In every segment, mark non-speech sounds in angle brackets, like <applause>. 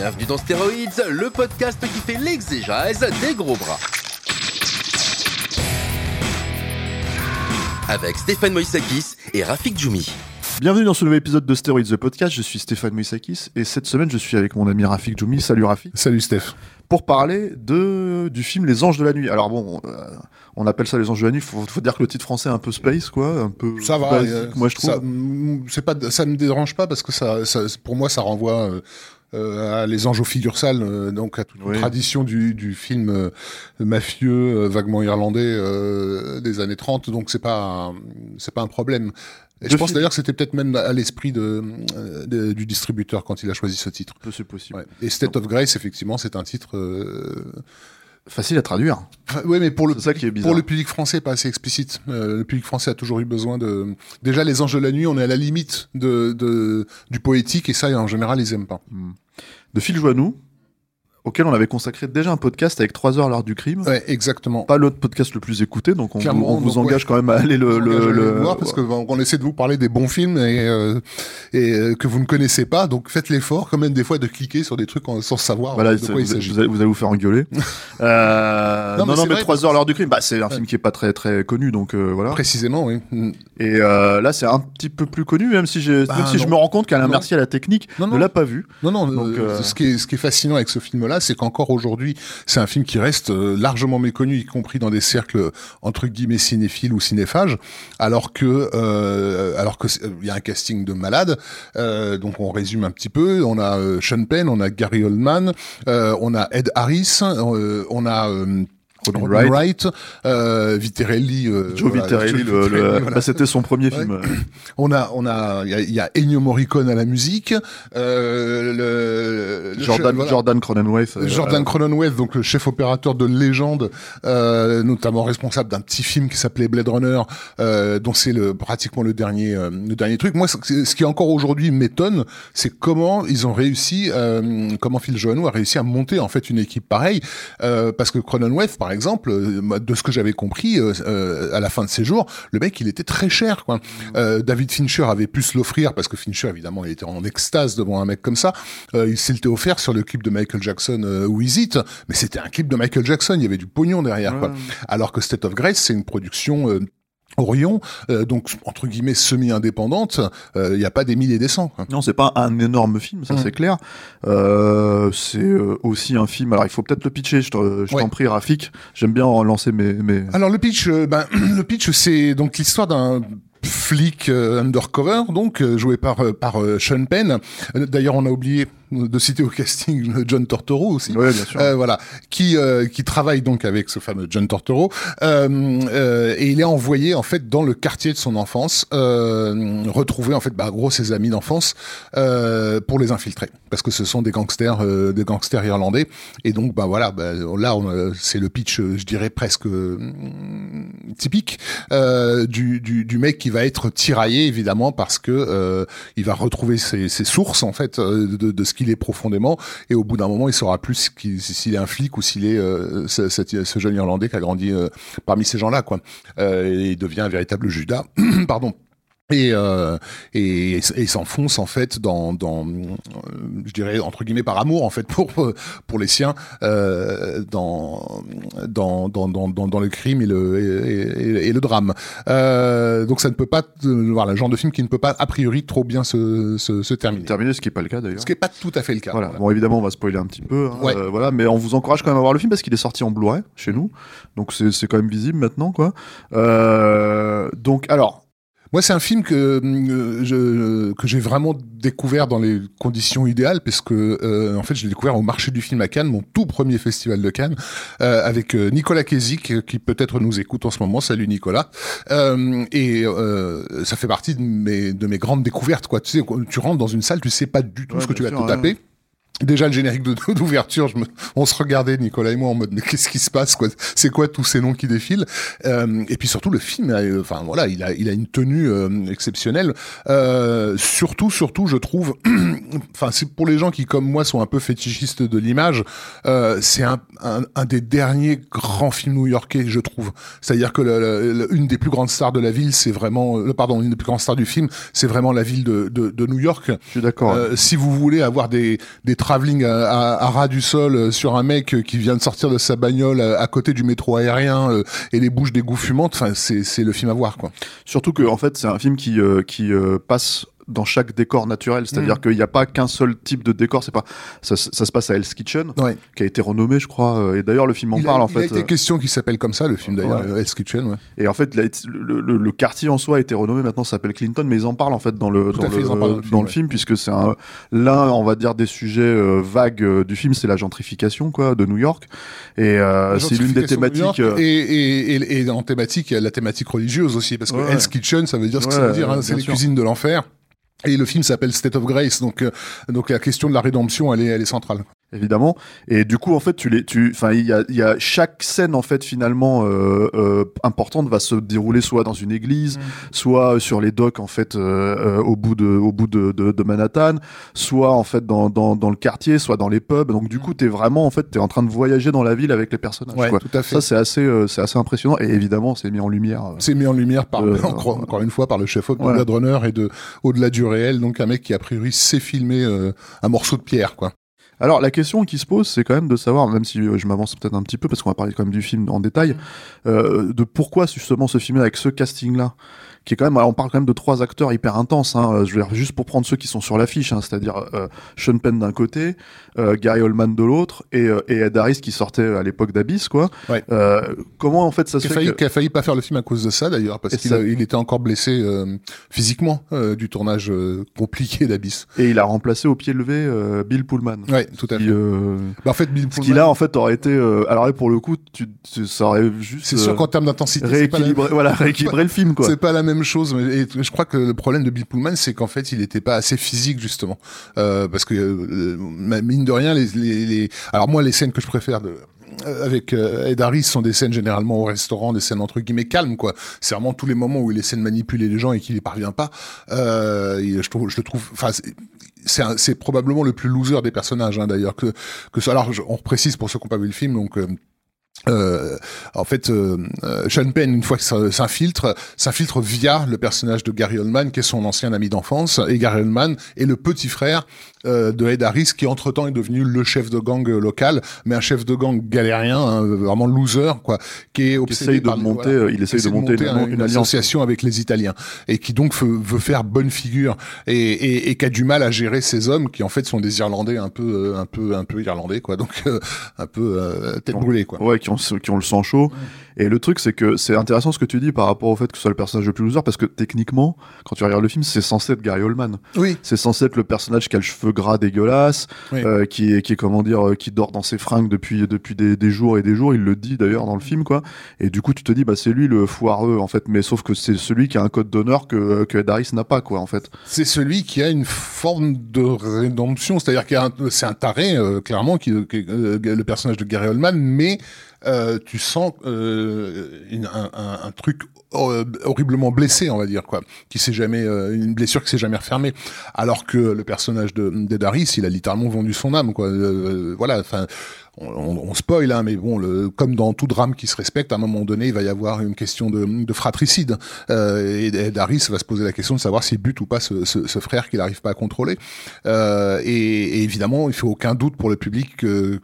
Bienvenue dans Stéroïdes, le podcast qui fait l'exégèse des gros bras. Avec Stéphane Moïsakis et Rafik Djoumi. Bienvenue dans ce nouvel épisode de Steroids the Podcast. Je suis Stéphane Moïsakis et cette semaine je suis avec mon ami Rafik Djoumi. Salut Rafik. Salut Steph. Pour parler de du film Les Anges de la Nuit. Alors bon, euh, on appelle ça Les Anges de la Nuit. Faut, faut dire que le titre français est un peu space quoi, un peu. Ça va. basique, euh, moi je trouve. Ça, mm, c'est pas, ça me dérange pas parce que ça, ça pour moi, ça renvoie euh, à Les Anges aux figures sales, euh, donc à toute Oui. une tradition du, du film euh, mafieux, euh, vaguement irlandais euh, des années 30. Donc c'est pas, c'est pas un problème. Et je pense d'ailleurs que c'était peut-être même à l'esprit de, euh, de- du distributeur quand il a choisi ce titre. C'est possible. Ouais. Et State of Grace, effectivement, c'est un titre. Euh... Facile à traduire. enfin, ouais, mais pour le C'est ça qui est bizarre. Pour le public français, pas assez explicite. Euh, le public français a toujours eu besoin de. Déjà, les anges de la nuit, on est à la limite de, de du poétique et ça, en général, ils aiment pas. De Phil Joannou, auquel on avait consacré déjà un podcast avec 3 heures l'art du crime. Ouais, exactement. Pas l'autre podcast le plus écouté, donc on, Clairement, vous, on vous engage ouais. quand même à aller le, le, voir parce que on essaie de vous parler des bons films et, euh, et euh, que vous ne connaissez pas. Donc faites l'effort quand même des fois de cliquer sur des trucs sans savoir Voilà, de quoi il vous, s'agit. vous allez, vous allez vous faire engueuler. <laughs> Euh, Non, non, mais non, c'est mais vrai, 3 parce heures l'heure du crime, bah, c'est un film qui est pas très très connu, donc voilà. Précisément, oui. Et là, c'est un petit peu plus connu, même si, j'ai, Bah, même si je me rends compte qu'Alain. Mercier à la technique ne l'a pas vu. Non, non. Donc, Ce, qui est, ce qui est fascinant avec ce film-là, c'est qu'encore aujourd'hui, c'est un film qui reste euh, largement méconnu, y compris dans des cercles entre guillemets cinéphiles ou cinéphages, alors que euh, alors que il y a un casting de malades. Euh, donc on résume un petit peu. On a euh, Sean Penn, on a Gary Oldman, euh, on a Ed Harris, euh, on a euh, Robin Robin Wright. Wright, euh, Viterelli, euh, Joe voilà, Viterelli, Joe le- Viterelli, le- voilà. bah, c'était son premier Ouais. film. On a, on a, il y y a Ennio Morricone à la musique, euh, le, le- Jordan, voilà. Jordan Cronenweth. euh, Jordan Cronenweth, donc le chef opérateur de légende, euh, notamment responsable d'un petit film qui s'appelait Blade Runner, euh, dont c'est le pratiquement le dernier euh, le dernier truc. Moi, ce qui encore aujourd'hui m'étonne, c'est comment ils ont réussi, euh, comment Phil Joannou a réussi à monter en fait une équipe pareille, euh, parce que Cronenweth, par exemple, euh, moi, de ce que j'avais compris euh, euh, à la fin de ses jours, le mec il était très cher. Quoi. Euh, David Fincher avait pu se l'offrir parce que Fincher évidemment il était en extase devant un mec comme ça. Euh, il s'était offert sur le clip de Michael Jackson euh, Is It, mais c'était un clip de Michael Jackson, il y avait du pognon derrière. Quoi. Alors que State of Grace c'est une production euh, Orion, euh, donc entre guillemets semi-indépendante, euh, il n'y a pas des milliers et des cents. quoi. Non, c'est pas un énorme film, ça Mm. c'est clair. Euh, c'est aussi un film. Alors, il faut peut-être le pitcher. Je te- je t'en Ouais. prie, Rafik. J'aime bien en lancer mes. mes... Alors le pitch, ben, <clears throat> le pitch c'est donc l'histoire d'un flic undercover, donc joué par par Sean Penn. D'ailleurs, on a oublié de citer au casting John Tortoro aussi. Ouais, bien sûr. Euh, voilà, qui euh, qui travaille donc avec ce fameux John Tortoro euh, euh, et il est envoyé en fait dans le quartier de son enfance euh, retrouver en fait bah gros ses amis d'enfance euh, pour les infiltrer parce que ce sont des gangsters euh, des gangsters irlandais et donc bah voilà bah, là c'est le pitch je dirais presque typique euh, du, du du mec qui va être tiraillé évidemment parce que euh, il va retrouver ses, ses sources en fait de, de ce qu'il est profondément et au bout d'un moment il saura plus s'il est un flic ou s'il est euh, ce, jeune irlandais qui a grandi euh, parmi ces gens là quoi. Euh, et il devient un véritable Judas. <clears throat> Pardon et, euh, et, et s'enfonce en fait dans, dans je dirais entre guillemets par amour en fait <laughs> pour pour les siens euh, dans, dans, dans, dans, dans dans le crime et le et, et- et le drame euh, donc ça ne peut pas voilà le genre de film qui ne peut pas a priori trop bien se, se, se terminer Terminé, ce qui est pas le cas d'ailleurs. ce qui est pas tout à fait le cas Voilà. Bon, évidemment, on va spoiler un petit peu. hein, Ouais. euh, voilà, mais on vous encourage quand même à voir le film parce qu'il est sorti en Blu-ray chez nous, donc c'est c'est quand même visible maintenant, quoi. Euh, donc, alors, Moi, c'est un film que euh, je, que j'ai vraiment découvert dans les conditions idéales, parce que euh, en fait, je l'ai découvert au marché du film à Cannes, mon tout premier festival de Cannes, euh, avec Nicolas Kézik, qui peut-être nous écoute en ce moment. Salut Nicolas. Euh, et euh, ça fait partie de mes de mes grandes découvertes, quoi. Tu sais, tu rentres dans une salle, tu sais pas du tout Ouais, ce que tu vas sûr, te ouais, taper. Déjà le générique <laughs> d'ouverture, me- on se regardait Nicolas et moi en mode mais qu'est-ce qui se passe quoi? C'est quoi tous ces noms qui défilent? Euh, Et puis surtout le film, euh, enfin voilà, il a il a une tenue euh, exceptionnelle. Euh, surtout surtout je trouve, <clears throat> enfin c'est pour les gens qui comme moi sont un peu fétichistes de l'image, euh, c'est un, un un des derniers grands films new-yorkais je trouve. C'est-à-dire que le- le- une des plus grandes stars de la ville, c'est vraiment, pardon, une des plus grandes stars du film, c'est vraiment la ville de de, de New York. Je suis d'accord. Euh, si vous voulez avoir des, des travelling à, à, ras du sol euh, sur un mec euh, qui vient de sortir de sa bagnole à, à côté du métro aérien euh, et les bouches d'égout fumantes, enfin c'est le film à voir quoi. Surtout que en fait, c'est un film qui euh, qui euh, passe dans chaque décor naturel, c'est-à-dire Mm. qu'il n'y a pas qu'un seul type de décor. C'est pas ça, ça se passe à Hell's Kitchen, Ouais. qui a été renommé, je crois. euh, Et d'ailleurs, le film en il parle a, en il a fait. été euh, question qu'il s'appelle comme ça le film d'ailleurs, Ouais. Hell's Kitchen. Ouais. Et en fait, la- le, le- le quartier en soi a été renommé. Maintenant, ça s'appelle Clinton, mais ils en parlent en fait dans le Tout dans fait, le, dans film, le film, puisque c'est un l'un, on va dire, des sujets euh, vagues euh, du film, c'est la gentrification quoi de New York. Et euh, c'est l'une des de thématiques. euh, Et, et, et, et en thématique, il y a la thématique religieuse aussi, parce que. Hell's Kitchen, ça veut dire ce que ça Ouais, veut dire, hein, c'est les cuisines de l'enfer. Et le film s'appelle State of Grace, donc euh, donc la question de la rédemption, elle est elle est centrale. Évidemment. Et du coup, en fait, tu les, tu, enfin, il y a, il y a chaque scène en fait finalement euh, euh, importante va se dérouler soit dans une église, soit sur les docks en fait euh, euh, au bout de, au bout de, de, de Manhattan, soit en fait dans, dans, dans le quartier, soit dans les pubs. Donc du coup, t'es vraiment en fait, t'es en train de voyager dans la ville avec les personnages. Ouais, quoi. tout à fait. Ça, c'est assez, euh, c'est assez impressionnant. Et évidemment, c'est mis en lumière. euh, C'est mis en lumière par, Euh, <laughs> encore, encore une fois, par le chef de Ouais. Blade Runner et de Au-delà du réel, donc un mec qui a priori sait filmer euh, un morceau de pierre, quoi. Alors la question qui se pose, c'est quand même de savoir, même si euh, je m'avance peut-être un petit peu, parce qu'on va parler quand même du film en détail, euh, de pourquoi justement ce film avec ce casting-là, qui est quand même, alors on parle quand même de trois acteurs hyper intenses, hein, euh, je veux dire, juste pour prendre ceux qui sont sur l'affiche, hein, c'est-à-dire euh, Sean Penn d'un côté, euh, Gary Oldman de l'autre, et, euh, et Ed Harris qui sortait à l'époque d'Abyss, quoi. Ouais. Euh, comment en fait ça se Qui a, fait failli, que... qui a failli pas faire le film à cause de ça, d'ailleurs, parce qu'il ça- a- il était encore blessé euh, physiquement euh, du tournage euh, compliqué d'Abyss. Et il a remplacé au pied levé euh, Bill Pullman. Ouais, tout à Qui, fait. euh, Bah, en fait, Bill Ce Pullman, qui là en fait aurait été, euh, alors là pour le coup, tu, tu- ça aurait juste c'est sûr qu'en termes d'intensité, pas la- rééquilibrer, voilà, <laughs> rééquilibrer le film quoi. C'est pas la même chose, et je crois que le problème de Bill Pullman, c'est qu'en fait, il était pas assez physique justement, euh, parce que euh, mine de rien, les, alors moi, les scènes que je préfère euh, avec Ed Harris sont des scènes généralement au restaurant, des scènes entre guillemets calmes quoi. C'est vraiment tous les moments où il essaie de manipuler les gens et qu'il y parvient pas. Je trouve, je le trouve, enfin. c'est- probablement le plus loser des personnages hein, d'ailleurs que. Alors on précise pour ceux qui n'ont pas vu le film donc euh, en fait, euh, Sean Penn, une fois ça s'infiltre, s'infiltre via le personnage de Gary Oldman, qui est son ancien ami d'enfance, et Gary Oldman est le petit frère euh, de Ed Harris, qui entre-temps est devenu le chef de gang euh, local, mais un chef de gang galérien, hein, vraiment loser, quoi, qui est obsédé essaye de par les- monter, voilà, euh, il essaye de monter une, un- une association avec les Italiens, et qui donc veut, veut faire bonne figure, et, et, et qui a du mal à gérer ces hommes, qui en fait sont des Irlandais un peu, euh, un peu, un peu irlandais, quoi, donc euh, un peu euh, tête brûlée, quoi. Ouais, qui ont, qui ont le sang chaud. Et le truc, c'est que c'est intéressant ce que tu dis par rapport au fait que ce soit le personnage le plus loser, parce que techniquement, quand tu regardes le film, c'est censé être Gary Oldman. Oui. C'est censé être le personnage qui a le cheveu gras dégueulasse, Oui. euh, qui est, qui est comment dire, euh, qui dort dans ses fringues depuis depuis des, des jours et des jours. Il le dit d'ailleurs dans le film, quoi. Et du coup, tu te dis, bah c'est lui le foireux en fait, mais sauf que c'est celui qui a un code d'honneur que que Ed Harris n'a pas, quoi, en fait. c'est celui qui a une forme de rédemption, c'est-à-dire qu'il c'est un taré euh, clairement qui, qui- euh, le personnage de Gary Oldman, mais euh, tu sens euh, une- un, un- un truc horriblement blessé, on va dire quoi, qui s'est jamais euh, une blessure qui s'est jamais refermée, alors que le personnage de d'Ed Harris, il a littéralement vendu son âme quoi. Euh, voilà, enfin. On, on, on spoil, hein, mais bon, le, comme dans tout drame qui se respecte, à un moment donné, il va y avoir une question de, de fratricide. Euh, et Ed Harris va se poser la question de savoir s'il bute ou pas ce, ce, ce frère qu'il n'arrive pas à contrôler. Euh, et, et évidemment, il fait aucun doute pour le public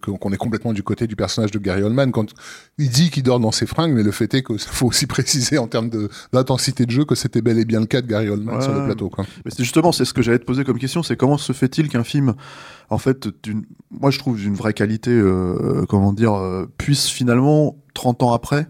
qu'on est complètement du côté du personnage de Gary Oldman quand il dit qu'il dort dans ses fringues, mais le fait est qu'il faut aussi <laughs> préciser en termes de- d'intensité de, jeu que c'était bel et bien le cas de Gary Oldman Ouais. sur le plateau. Quoi. Mais c'est justement, c'est ce que j'allais te poser comme question, c'est comment se fait-il qu'un film, en fait, moi je trouve d'une vraie qualité, euh, comment dire, euh, puisse finalement, 30 ans après,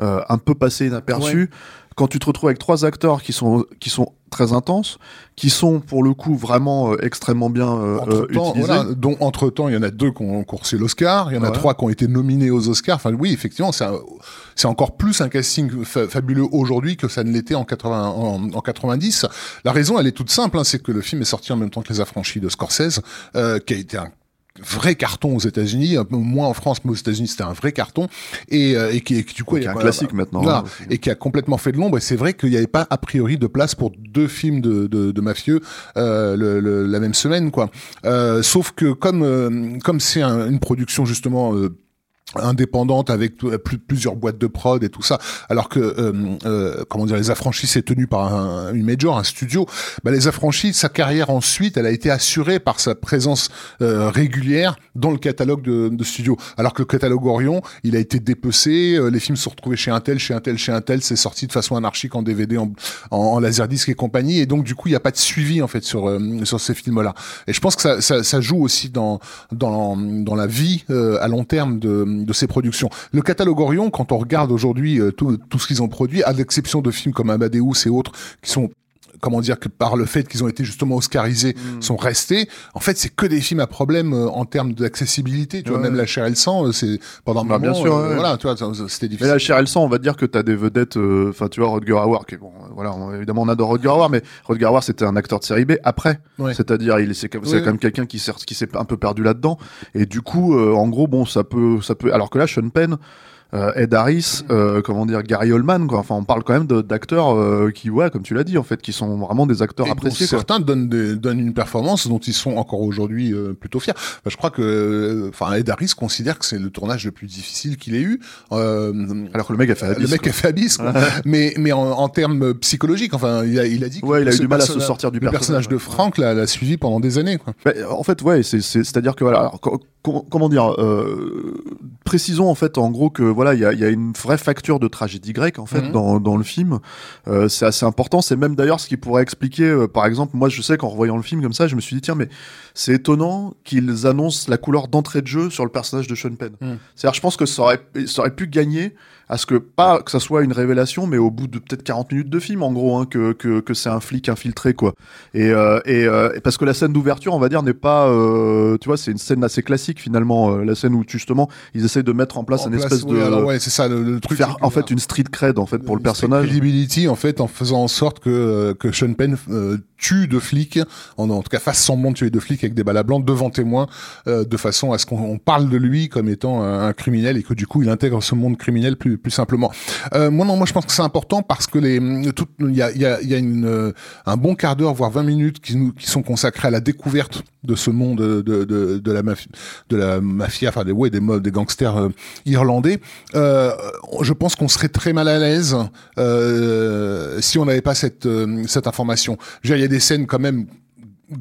euh, un peu passer inaperçu, quand tu te retrouves avec trois acteurs qui sont qui sont très intenses, qui sont pour le coup vraiment euh, extrêmement bien euh, entre temps, voilà, dont entre temps il y en a deux qui ont, reçu l'Oscar, il y en a trois qui ont été nominés aux Oscars. Enfin oui, effectivement, c'est encore plus un casting fa- fabuleux aujourd'hui que ça ne l'était en, 80, en, en 90. La raison, elle est toute simple, hein, c'est que le film est sorti en même temps que Les Affranchis de Scorsese, euh, qui a été un vrai carton aux États-Unis, un peu moins en France, mais aux États-Unis c'était un vrai carton et, euh, et qui, et qui, du coup Qui est a un classique maintenant, hein, et qui a complètement fait de l'ombre. Et c'est vrai qu'il n'y avait pas a priori de place pour deux films de, de, de mafieux euh, le, le- la même semaine, quoi. Euh, sauf que comme euh, comme c'est un- une production justement. Indépendante avec plusieurs boîtes de prod et tout ça. Alors que euh, euh, comment dire les affranchis c'est tenu par un, une major un studio. Bah, les affranchis sa carrière ensuite elle a été assurée par sa présence euh, régulière dans le catalogue de, de studio. Alors que le catalogue Orion il a été dépecé euh, les films se sont retrouvés chez un tel chez un tel chez un tel c'est sorti de façon anarchique en DVD en, en, en laserdisc et compagnie. Et donc du coup il n'y a pas de suivi en fait sur euh, sur ces films là et je pense que ça, ça, ça joue aussi dans dans dans la vie euh, à long terme de de ces productions. Le catalogue Orion, quand on regarde aujourd'hui euh, tout, tout ce qu'ils ont produit, à l'exception de films comme Amadeus et autres, qui sont comment dire que par le fait qu'ils ont été justement oscarisés Mm. sont restés en fait c'est que des films à problème euh, en termes d'accessibilité tu vois même la chair et le sang euh, c'est pendant un Bah, moment bien sûr, euh, ouais. voilà tu vois c'était Mais difficile là, chez Elsan, on va dire que t'as des vedettes, euh, enfin, tu vois, Rodger Hauer, qui est bon, voilà, on- évidemment, on adore Rodger Hauer, mais Rodger Hauer, c'était un acteur de série B après. Ouais. C'est-à-dire, il c'est, quand même quelqu'un qui s'est, qui s'est un peu perdu là-dedans. Et du coup, euh, en gros, bon, ça peut, ça peut, alors que là, Sean Penn, Ed Harris, euh, comment dire, Gary Oldman, quoi. Enfin, on parle quand même d'acteurs euh, qui, ouais, comme tu l'as dit, en fait, qui sont vraiment des acteurs Et appréciés, certains donnent, des- donnent une performance dont ils sont encore aujourd'hui euh, plutôt fiers. Enfin, je crois que, euh, enfin, Ed Harris considère que c'est le tournage le plus difficile qu'il ait eu. Euh, Alors que le mec a fait le Abyss, mec quoi. a fait Abyss, quoi. <laughs> mais mais en, en termes psychologiques, enfin, il a, il a dit que Ouais, il a eu du mal à se sortir du le personnage personnage, de ouais. Frank l'a suivi pendant des années, quoi. Bah, en fait, ouais, c'est, c'est, c'est-à-dire que voilà, alors, co- co- comment dire, euh, précisons en fait, en gros que voilà, il y a, il y a une vraie facture de tragédie grecque en fait Mhm. dans, dans le film. Euh, c'est assez important. C'est même d'ailleurs ce qui pourrait expliquer, euh, par exemple, moi je sais qu'en revoyant le film comme ça, je me suis dit tiens, mais c'est étonnant qu'ils annoncent la couleur d'entrée de jeu sur le personnage de Sean Penn. Mhm. C'est-à-dire, je pense que ça aurait, ça aurait pu gagner à ce que pas que ça soit une révélation, mais au bout de peut-être 40 minutes de film, en gros, hein, que, que, que c'est un flic infiltré, quoi. Et, euh, et euh, parce que la scène d'ouverture, on va dire, n'est pas, euh, tu vois, c'est une scène assez classique finalement, la scène où justement ils essayent de mettre en place En une place, espèce oui, de alors ouais, c'est ça le, le truc. faire en fait une street cred en fait pour le personnage. credibility en fait en faisant en sorte que que Sean Penn tue deux flics en, en tout cas fasse semblant de tuer deux flics avec des balles à blanc devant témoins euh, de façon à ce qu'on on parle de lui comme étant un, criminel et que du coup il intègre ce monde criminel plus plus simplement. Euh, moi non moi je pense que c'est important parce que les il y a y a y a une un bon quart d'heure voire 20 minutes qui nous qui sont consacrés à la découverte de ce monde de de de, la mafia de la mafia enfin des ouais des des gangsters euh, irlandais euh, je pense qu'on serait très mal à l'aise euh, si on n'avait pas cette euh, cette information. Il y a des scènes quand même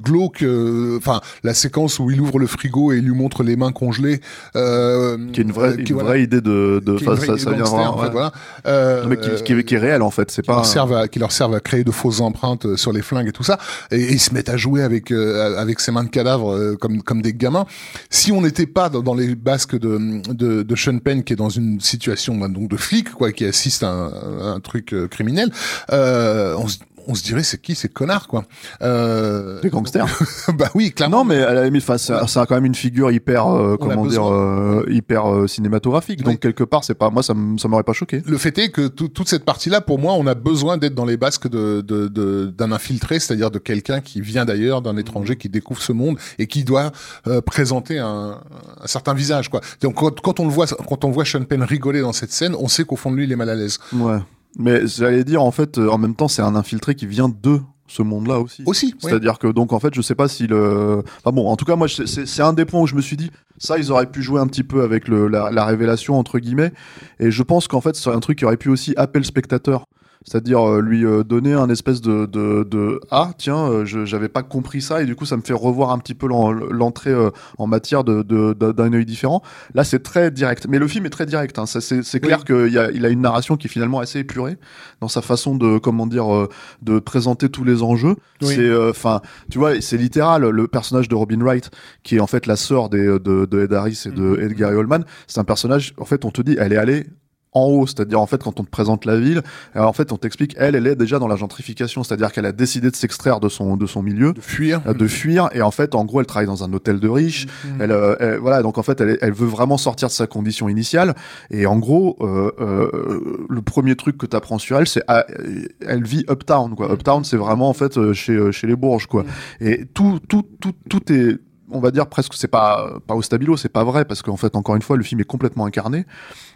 glauques, euh, enfin la séquence où il ouvre le frigo et il lui montre les mains congelées, euh, Qui est une vraie, euh, qui, une voilà, vraie idée de, de qui vraie ça, idée ça de vient gangster, vraiment, en fait, ouais. voilà. Euh, Non, mais qui, qui, est- qui est réel en fait, c'est pas. leur servent à, qui leur servent à créer de fausses empreintes euh, sur les flingues et tout ça, et, et ils se mettent à jouer avec euh, avec ces mains de cadavres euh, comme comme des gamins. Si on n'était pas dans, dans les basques de, de de Sean Penn qui est dans une situation bah, donc de flic quoi, qui assiste à un, à un truc criminel, euh, on se on se dirait c'est qui ces connards quoi. Euh, Des gangsters. <laughs> bah oui, clairement. Non, mais à la limite, enfin, c'est c'est quand même une figure hyper, euh, a comment dire, euh, hyper euh, cinématographique. Oui. Donc quelque part, c'est pas, moi, ça ça m'aurait pas choqué. Le fait est que tout- toute cette partie-là, pour moi, on a besoin d'être dans les basques de, de, de- d'un infiltré, c'est-à-dire de quelqu'un qui vient d'ailleurs, d'un étranger qui découvre ce monde et qui doit euh, présenter un, un certain visage, quoi. Donc quand, quand on le voit, quand on voit Sean Penn rigoler dans cette scène, on sait qu'au fond de lui, il est mal à l'aise. Ouais. Mais j'allais dire, en fait, euh, en même temps, c'est un infiltré qui vient de ce monde-là aussi. Aussi. oui. C'est-à-dire que donc en fait je sais pas si le enfin bon en tout cas moi c'est c'est un des points où je me suis dit ça ils auraient pu jouer un petit peu avec le, la, la révélation entre guillemets et je pense qu'en fait c'est un truc qui aurait pu aussi appeler le spectateur c'est-à-dire euh, lui euh, donner un espèce de, de, de ah tiens euh, je j'avais pas compris ça et du coup ça me fait revoir un petit peu l'en- l'entrée euh, en matière de de- de- d'un œil différent là c'est très direct mais le film est très direct hein. C'est c'est clair qu'il a il a une narration qui est finalement assez épurée dans sa façon de comment dire euh, de présenter tous les enjeux Oui. c'est enfin tu vois c'est littéral le personnage de Robin Wright qui est en fait la sœur des de, de Ed Harris et de Mhm. Edgar Holman c'est un personnage en fait on te dit elle est allée en haut, c'est-à-dire en fait quand on te présente la ville, alors, en fait on t'explique elle, elle est déjà dans la gentrification, c'est-à-dire qu'elle a décidé de s'extraire de son de son milieu, De fuir. euh, de fuir, et en fait en gros elle travaille dans un hôtel de riches, Mhm. elle, euh, elle- voilà donc en fait elle, elle veut vraiment sortir de sa condition initiale, et en gros euh, euh, le premier truc que t'apprends sur elle, c'est ah, euh, elle vit uptown quoi, uptown c'est vraiment en fait euh, chez euh, chez les bourges quoi, et tout tout tout tout est on va dire presque c'est pas pas au stabilo c'est pas vrai parce qu'en fait encore une fois le film est complètement incarné.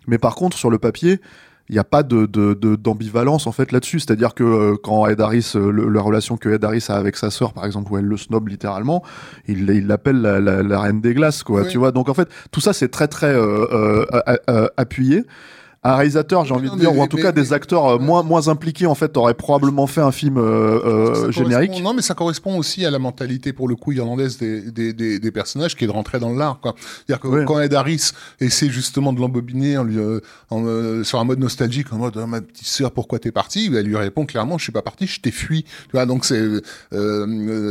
Mais par contre sur le papier il n'y a pas de d'ambivalence en fait là-dessus. C'est-à-dire que euh, quand Ed Harris euh, le- la relation que Ed Harris a avec sa sœur par exemple où elle le snob littéralement il il l'appelle la, la, la reine des glaces quoi Oui. tu vois. Donc en fait tout ça c'est très très euh, euh, appuyé un réalisateur, j'ai envie Non, de dire, mais- ou en tout mais- cas des acteurs euh, moins moins impliqués en fait, auraient probablement fait un film euh, euh, générique. Non, mais ça correspond aussi à la mentalité, pour le coup, irlandaise des, des, des, des personnages qui est de rentrer dans l'art. C'est-à-dire que quand Ed Harris essaie justement de l'embobiner en lui, euh, en, euh, sur un mode nostalgique, en mode, Ah, ma petite sœur, pourquoi t'es partie? Elle lui répond clairement, je suis pas parti, je t'ai fui. Tu vois, donc c'est,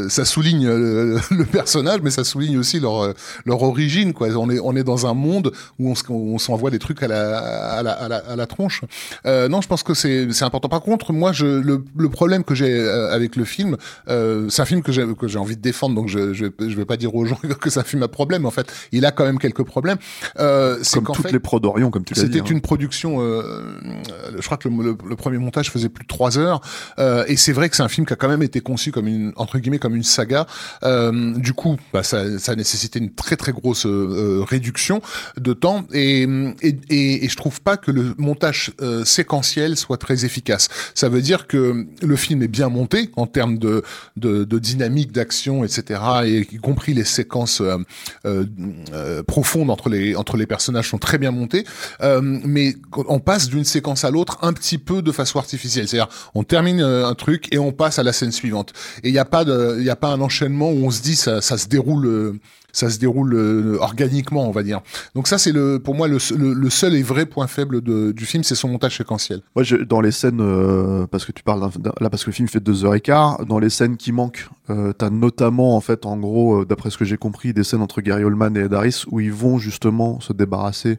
ça souligne le personnage, mais ça souligne aussi leur, leur origine, quoi. On est, on est dans un monde où on, se- on s'envoie des trucs à la, à la, à la, à la tronche. Euh, non, je pense que c'est c'est important. Par contre, moi, je, le, le problème que j'ai euh, avec le film, euh, c'est un film que j'ai que j'ai envie de défendre, donc je, je je vais pas dire aux gens <laughs> que c'est un film à problème. En fait, il a quand même quelques problèmes. Euh, c'est Comme toutes fait, les pros d'Orient, comme tu l'as dit. c'était hein. une production, euh, euh, je crois que le, le- le premier montage faisait plus de trois heures, euh, et c'est vrai que c'est un film qui a quand même été conçu comme une entre guillemets comme une saga. Euh, du coup, bah, ça, ça a nécessité une très très grosse euh, réduction de temps, et, et, et, et je trouve pas que le montage euh, séquentiel soit très efficace. Ça veut dire que le film est bien monté en termes de, de, de dynamique, d'action, etc., et y compris les séquences euh, euh, euh, profondes entre les entre les personnages sont très bien montées, euh, mais on passe d'une séquence à l'autre un petit peu de façon artificielle. C'est-à-dire, on termine euh, un truc et on passe à la scène suivante. Et il n'y a pas y a pas un enchaînement où on se dit ça, ça se déroule. Ça se déroule euh, organiquement, on va dire. Donc ça, c'est le, pour moi le, seul et vrai point faible du film, c'est son montage séquentiel. Moi, dans les scènes, euh, parce que tu parles là, parce que le film fait deux heures et quart, dans les scènes qui manquent, euh, t'as notamment, en fait, en gros, euh, d'après ce que j'ai compris, des scènes entre Gary Oldman et Ed Harris où ils vont justement se débarrasser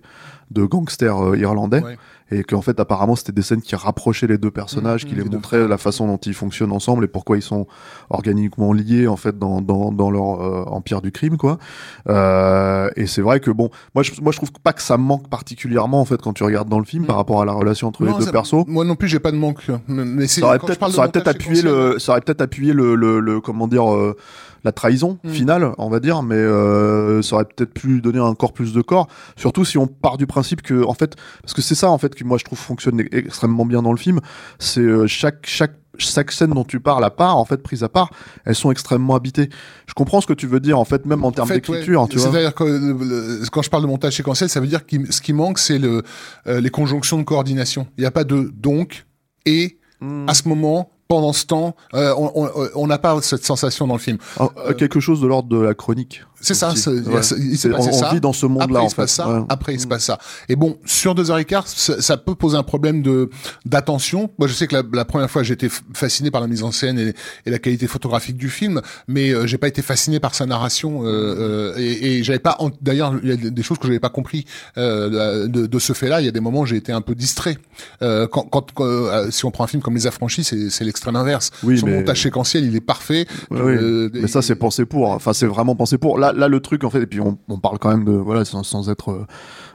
de gangsters euh, irlandais Ouais. et qu'en fait, apparemment, c'était des scènes qui rapprochaient les deux personnages, Mhm, qui les les deux montraient la façon dont ils fonctionnent ensemble et pourquoi ils sont organiquement liés, en fait, dans, dans, dans leur euh, empire du crime, quoi. Euh, et c'est vrai que bon, moi, je, moi, je trouve pas que ça manque particulièrement, en fait, quand tu regardes dans le film, Mhm. par rapport à la relation entre Non, les deux ça- persos. Moi non plus, j'ai pas de manque. Mais ça aurait peut-être appuyé le ça aurait peut-être appuyé le, le, le- comment dire euh, la trahison Mm. finale on va dire mais euh, ça aurait peut-être pu donner encore plus de corps surtout si on part du principe que en fait parce que c'est ça en fait que moi je trouve fonctionne e- extrêmement bien dans le film c'est euh, chaque chaque chaque scène dont tu parles à part, en fait, prise à part, elles sont extrêmement habitées. Je comprends ce que tu veux dire, en fait, même en termes d'écriture, ouais, tu vois. C'est-à-dire que le- quand je parle de montage séquentiel, ça veut dire que ce qui manque, c'est le, euh, les conjonctions de coordination. Il n'y a pas de donc et Mm. à ce moment, pendant ce temps, euh, on- n'a pas cette sensation dans le film. Ah, euh, quelque chose de l'ordre de la chronique. C'est ça, Ouais. il s'est C'est- passé on, on ça. vit dans ce monde-là, Après, en il se fait. passe ça. Ouais. Après, il se passe ça. Et bon, sur deux heures et quart, ça, ça peut poser un problème de d'attention. Moi, je sais que la, la première fois, j'ai été fasciné par la mise en scène et, et la qualité photographique du film, mais euh, j'ai pas été fasciné par sa narration. Euh, euh, et et j'avais pas. D'ailleurs, il y a des choses que j'avais pas compris euh, de, de ce fait-là. Il y a des moments où j'ai été un peu distrait. Euh, quand, quand euh, si on prend un film comme Les Affranchis, c'est l'extrême inverse. Oui, Son mais- montage séquentiel, il est parfait. Oui. Euh, mais ça c'est pensé pour enfin c'est vraiment pensé pour là là le truc en fait et puis on, parle quand même de voilà sans, sans être euh,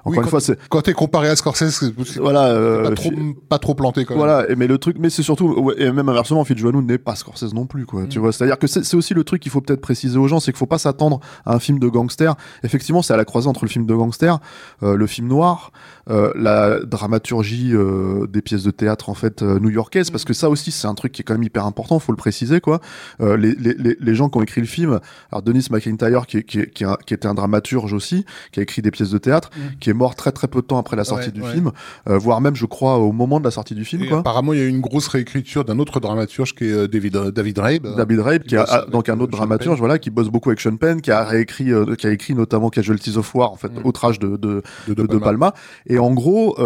encore Oui, une quand- fois c'est Quand t'es comparé à Scorsese, voilà euh, pas trop, fi- pas trop planté quand même. voilà et- mais le truc mais c'est surtout ouais, et même inversement Phil Joannou n'est pas Scorsese non plus quoi tu Mm. vois c'est à dire que c'est aussi le truc qu'il faut peut-être préciser aux gens c'est qu'il faut pas s'attendre à un film de gangster effectivement c'est à la croisée entre le film de gangster euh, le film noir euh, la dramaturgie euh, des pièces de théâtre en fait euh, new-yorkaises parce que ça aussi c'est un truc qui est quand même hyper important faut le préciser quoi euh, les, les, les, les gens qui ont écrit le film alors Denis McIntyre qui, qui, qui, qui était un dramaturge aussi qui a écrit des pièces de théâtre Mm. qui est mort très très peu de temps après la sortie Ouais, du ouais. film euh, voire même je crois au moment de la sortie du film quoi apparemment, il y a eu une grosse réécriture d'un autre dramaturge qui est euh, David, euh, David Rabe. David Rabe, qui qui a, donc un autre Sean dramaturge, Penn. voilà, qui bosse beaucoup avec Sean Penn, qui a réécrit, qui a écrit notamment Casualties of War, en fait, Mm. outrage de, de, de, de, De Palma. Et en gros,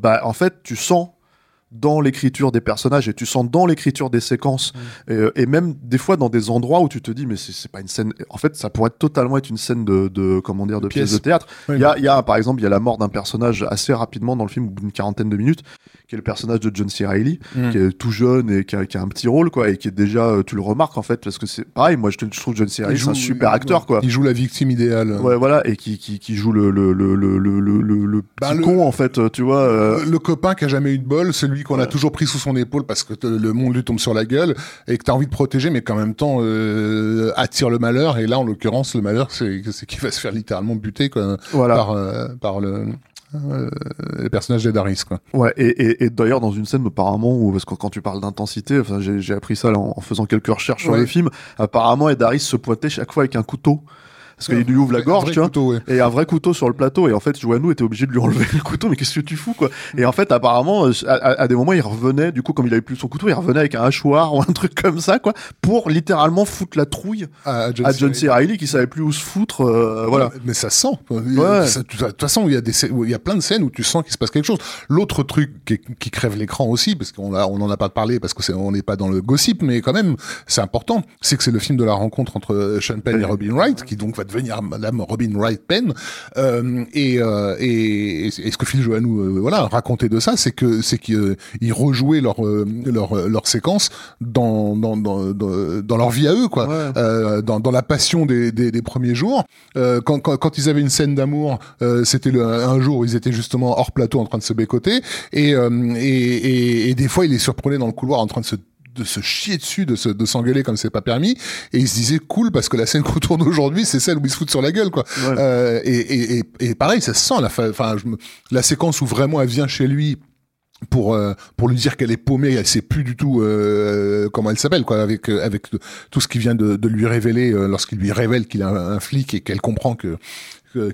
bah, en fait, tu sens dans l'écriture des personnages et tu sens dans l'écriture des séquences Mm. et, euh, et même des fois dans des endroits où tu te dis mais c'est pas une scène en fait ça pourrait totalement être une scène de, de comment dire de pièce pièce. de théâtre Oui. il y a, y a par exemple il y a la mort d'un personnage assez rapidement dans le film au bout d'une quarantaine de minutes qui est le personnage de John C. Reilly Mm. qui est tout jeune et qui a, qui a un petit rôle quoi et qui est déjà euh, tu le remarques en fait parce que c'est pareil moi je, te- je trouve John C. Il Reilly c'est un super acteur quoi Il joue la victime idéale. Ouais, voilà, et qui, qui, qui joue le, le, le, le, le, le, le- le Bah, petit le- con, en fait, tu vois. euh, Le copain qui a jamais eu de bol, celui qu'on a toujours pris sous son épaule parce que le monde lui tombe sur la gueule et que t'as envie de protéger, mais qu'en même temps euh, attire le malheur. Et là, en l'occurrence, le malheur, c'est qu'il va se faire littéralement buter quoi, voilà. par euh, par le euh, le personnage d'Edaris quoi. Ouais, et, et, et d'ailleurs, dans une scène, apparemment, où, parce que quand tu parles d'intensité, enfin, j'ai appris ça là, en, en faisant quelques recherches sur le film, apparemment, Ed Harris se pointait chaque fois avec un couteau. Parce qu'il lui ouvre la gorge, tu vois. couteau, ouais. Et un vrai couteau sur le plateau. Et en fait, Joannou était obligé de lui enlever le couteau. Mais qu'est-ce que tu fous, quoi? Et en fait, apparemment, euh, à, des moments, il revenait, du coup, comme il avait plus son couteau, il revenait avec un hachoir ou un truc comme ça, quoi, pour littéralement foutre la trouille À, à John à C. John C. Reilly qui savait plus où se foutre. euh, voilà. Mais ça sent. Ouais. Ça- De toute façon, il y a des, scè- il y a plein de scènes où tu sens qu'il se passe quelque chose. L'autre truc qui, qui crève l'écran aussi, parce qu'on a, on en a pas parlé parce que c'est, on n'est pas dans le gossip, mais quand même, c'est important. C'est que c'est le film de la rencontre entre Sean Penn et Robin Wright, qui donc va devenir Madame Robin Wright Penn. Euh, et, euh, et, et ce que Phil Joannou, euh, voilà, racontait de ça, c'est que, c'est qu'ils ils rejouaient leur, euh, leur, leur séquence dans, dans, dans, dans, leur vie à eux, quoi Ouais. euh, dans, dans la passion des, des, des premiers jours. Euh, quand, quand, quand ils avaient une scène d'amour, euh, c'était le- un jour où ils étaient justement hors plateau en train de se bécoter, et, euh, et, et, et des fois ils les surprenaient dans le couloir en train de se de se chier dessus, de se, de s'engueuler comme c'est pas permis, et ils se disaient cool parce que la scène qu'on tourne aujourd'hui, c'est celle où ils se foutent sur la gueule, quoi. Ouais. Euh, et, et, et, et pareil, ça se sent la, enfin, la séquence où vraiment elle vient chez lui pour euh, pour lui dire qu'elle est paumée, elle sait plus du tout euh, comment elle s'appelle quoi avec euh, avec tout ce qui vient de, de lui révéler euh, lorsqu'il lui révèle qu'il a un, un flic et qu'elle comprend que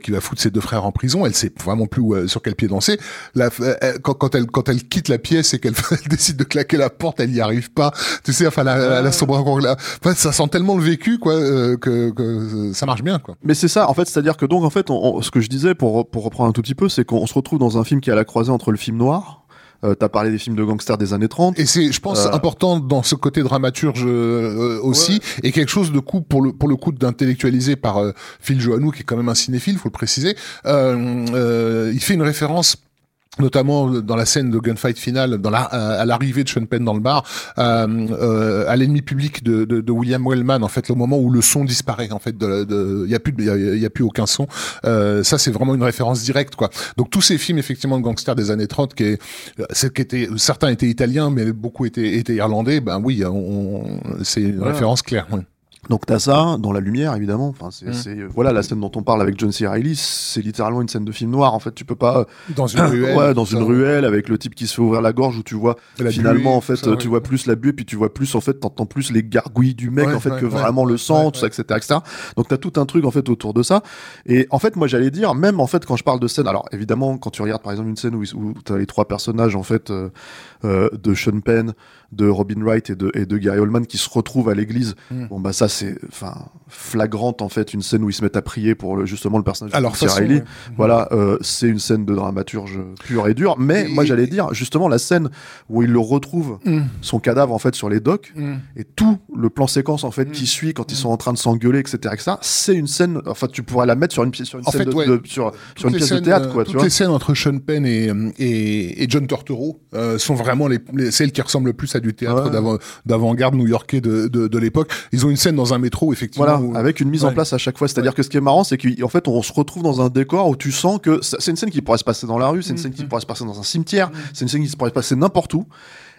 qu'il va foutre ses deux frères en prison, elle sait vraiment plus où, euh, sur quel pied danser. La, euh, elle- quand, quand elle quand elle quitte la pièce et qu'elle <laughs> elle décide de claquer la porte, elle y arrive pas. Tu sais, enfin la, la sombre encore là. Enfin, ça sent tellement le vécu quoi euh, que, que ça marche bien quoi. Mais c'est ça, en fait, c'est-à-dire que donc, en fait, on- on- ce que je disais pour, pour reprendre un tout petit peu, c'est qu'on se retrouve dans un film qui est à la croisée entre le film noir. Euh, T'as parlé des films de gangsters des années 30. Et c'est, je pense, Euh, important dans ce côté dramaturge euh, aussi, et quelque chose de coup pour le pour le coup d'intellectualisé par euh, Phil Joannou, qui est quand même un cinéphile, faut le préciser. Euh, euh, il fait une référence notamment dans la scène de gunfight finale, dans la, à l'arrivée de Sean Penn dans le bar, euh, euh, à l'ennemi public de, de, de William Wellman, en fait, le moment où le son disparaît, en fait, il y a plus, y a, y a plus aucun son. Euh, ça, c'est vraiment une référence directe, quoi. Donc tous ces films, effectivement, de gangsters des années 30, qui est, c'est qui était, certains étaient italiens, mais beaucoup étaient, étaient irlandais. Ben oui, on- c'est une Voilà. référence claire. oui. Donc t'as ça dans la lumière évidemment. Enfin c'est Mm. c'est- euh, voilà la scène dont on parle avec John C. Reilly, c'est littéralement une scène de film noir. En fait tu peux pas <clears throat> Dans une <clears throat> ruelle. ouais dans une ruelle avec le type qui se fait ouvrir la gorge où tu vois la finalement buée, en fait ça, ouais. tu vois plus la buée puis tu vois plus en fait t'entends plus les gargouilles du mec Ouais, en fait ouais, que ouais, vraiment le sang ouais, tout ça etc etc. Donc t'as tout un truc en fait autour de ça. Et en fait moi j'allais dire même en fait quand je parle de scène alors évidemment quand tu regardes par exemple une scène où, où t'as les trois personnages en fait euh, euh, de Sean Penn de Robin Wright et de, et de Gary Oldman qui se retrouvent à l'église. Mm. Bon bah ça c'est enfin flagrante en fait une scène où ils se mettent à prier pour le, justement le personnage Alors, de façon, ouais. Voilà, euh, c'est une scène de dramaturge pure et dure. Mais Et- moi j'allais dire justement la scène où il le retrouve Mm. son cadavre en fait sur les docks Mm. et tout le plan séquence en fait Mm. qui suit quand ils sont en train de s'engueuler etc etc. C'est une scène. Enfin tu pourrais la mettre sur une pièce sur une En scène fait, de, ouais. de- sur une pièce de théâtre euh, quoi. Tu toutes vois. les scènes entre Sean Penn et, et, et John Tortoro euh, sont vraiment les, les- celles qui ressemblent le plus à du théâtre Ouais. d'avant- d'avant-garde new-yorkais de, de, de l'époque. Ils ont une scène dans un métro, effectivement. Voilà, avec une mise en place à chaque fois. C'est-à-dire que ce qui est marrant, c'est qu'en fait, on se retrouve dans un décor où tu sens que c'est une scène qui pourrait se passer dans la rue, c'est une scène qui Mhm. pourrait se passer dans un cimetière, c'est une scène qui pourrait se passer n'importe où.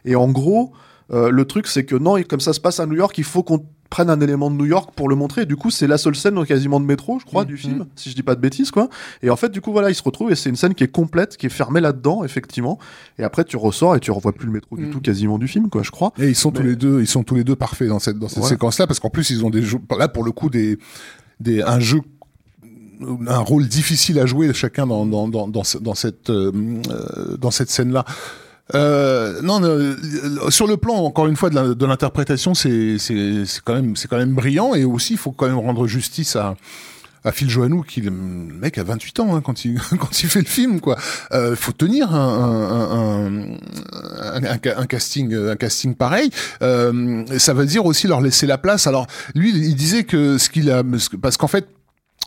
Et en gros, euh, le truc, c'est que non, et comme ça se passe à New York, il faut qu'on prenne un élément de New York pour le montrer. Et du coup, c'est la seule scène quasiment de métro, je crois, Mhm. du film, si je dis pas de bêtises, quoi. Et en fait, du coup, voilà, il se retrouve et c'est une scène qui est complète, qui est fermée là-dedans, effectivement. Et après, tu ressors et tu revois plus le métro du Mhm. tout, quasiment du film, quoi, je crois. Et ils sont tous les deux, ils sont tous les deux parfaits dans cette dans cette Ouais. séquence-là parce qu'en plus ils ont des jeux, là pour le coup des des un jeu un rôle difficile à jouer chacun dans dans dans dans, dans cette euh, euh, dans cette scène-là. Euh, non, euh, sur le plan encore une fois de l'interprétation, c'est quand même c'est quand même brillant et aussi il faut quand même rendre justice à à Phil Joannou, qui le mec a 28 ans hein, quand il <laughs> quand il fait le film, quoi. Euh, faut tenir un, un, un, un, casting un casting pareil. Euh, ça veut dire aussi leur laisser la place. Alors lui, il disait que ce qu'il a, parce qu'en fait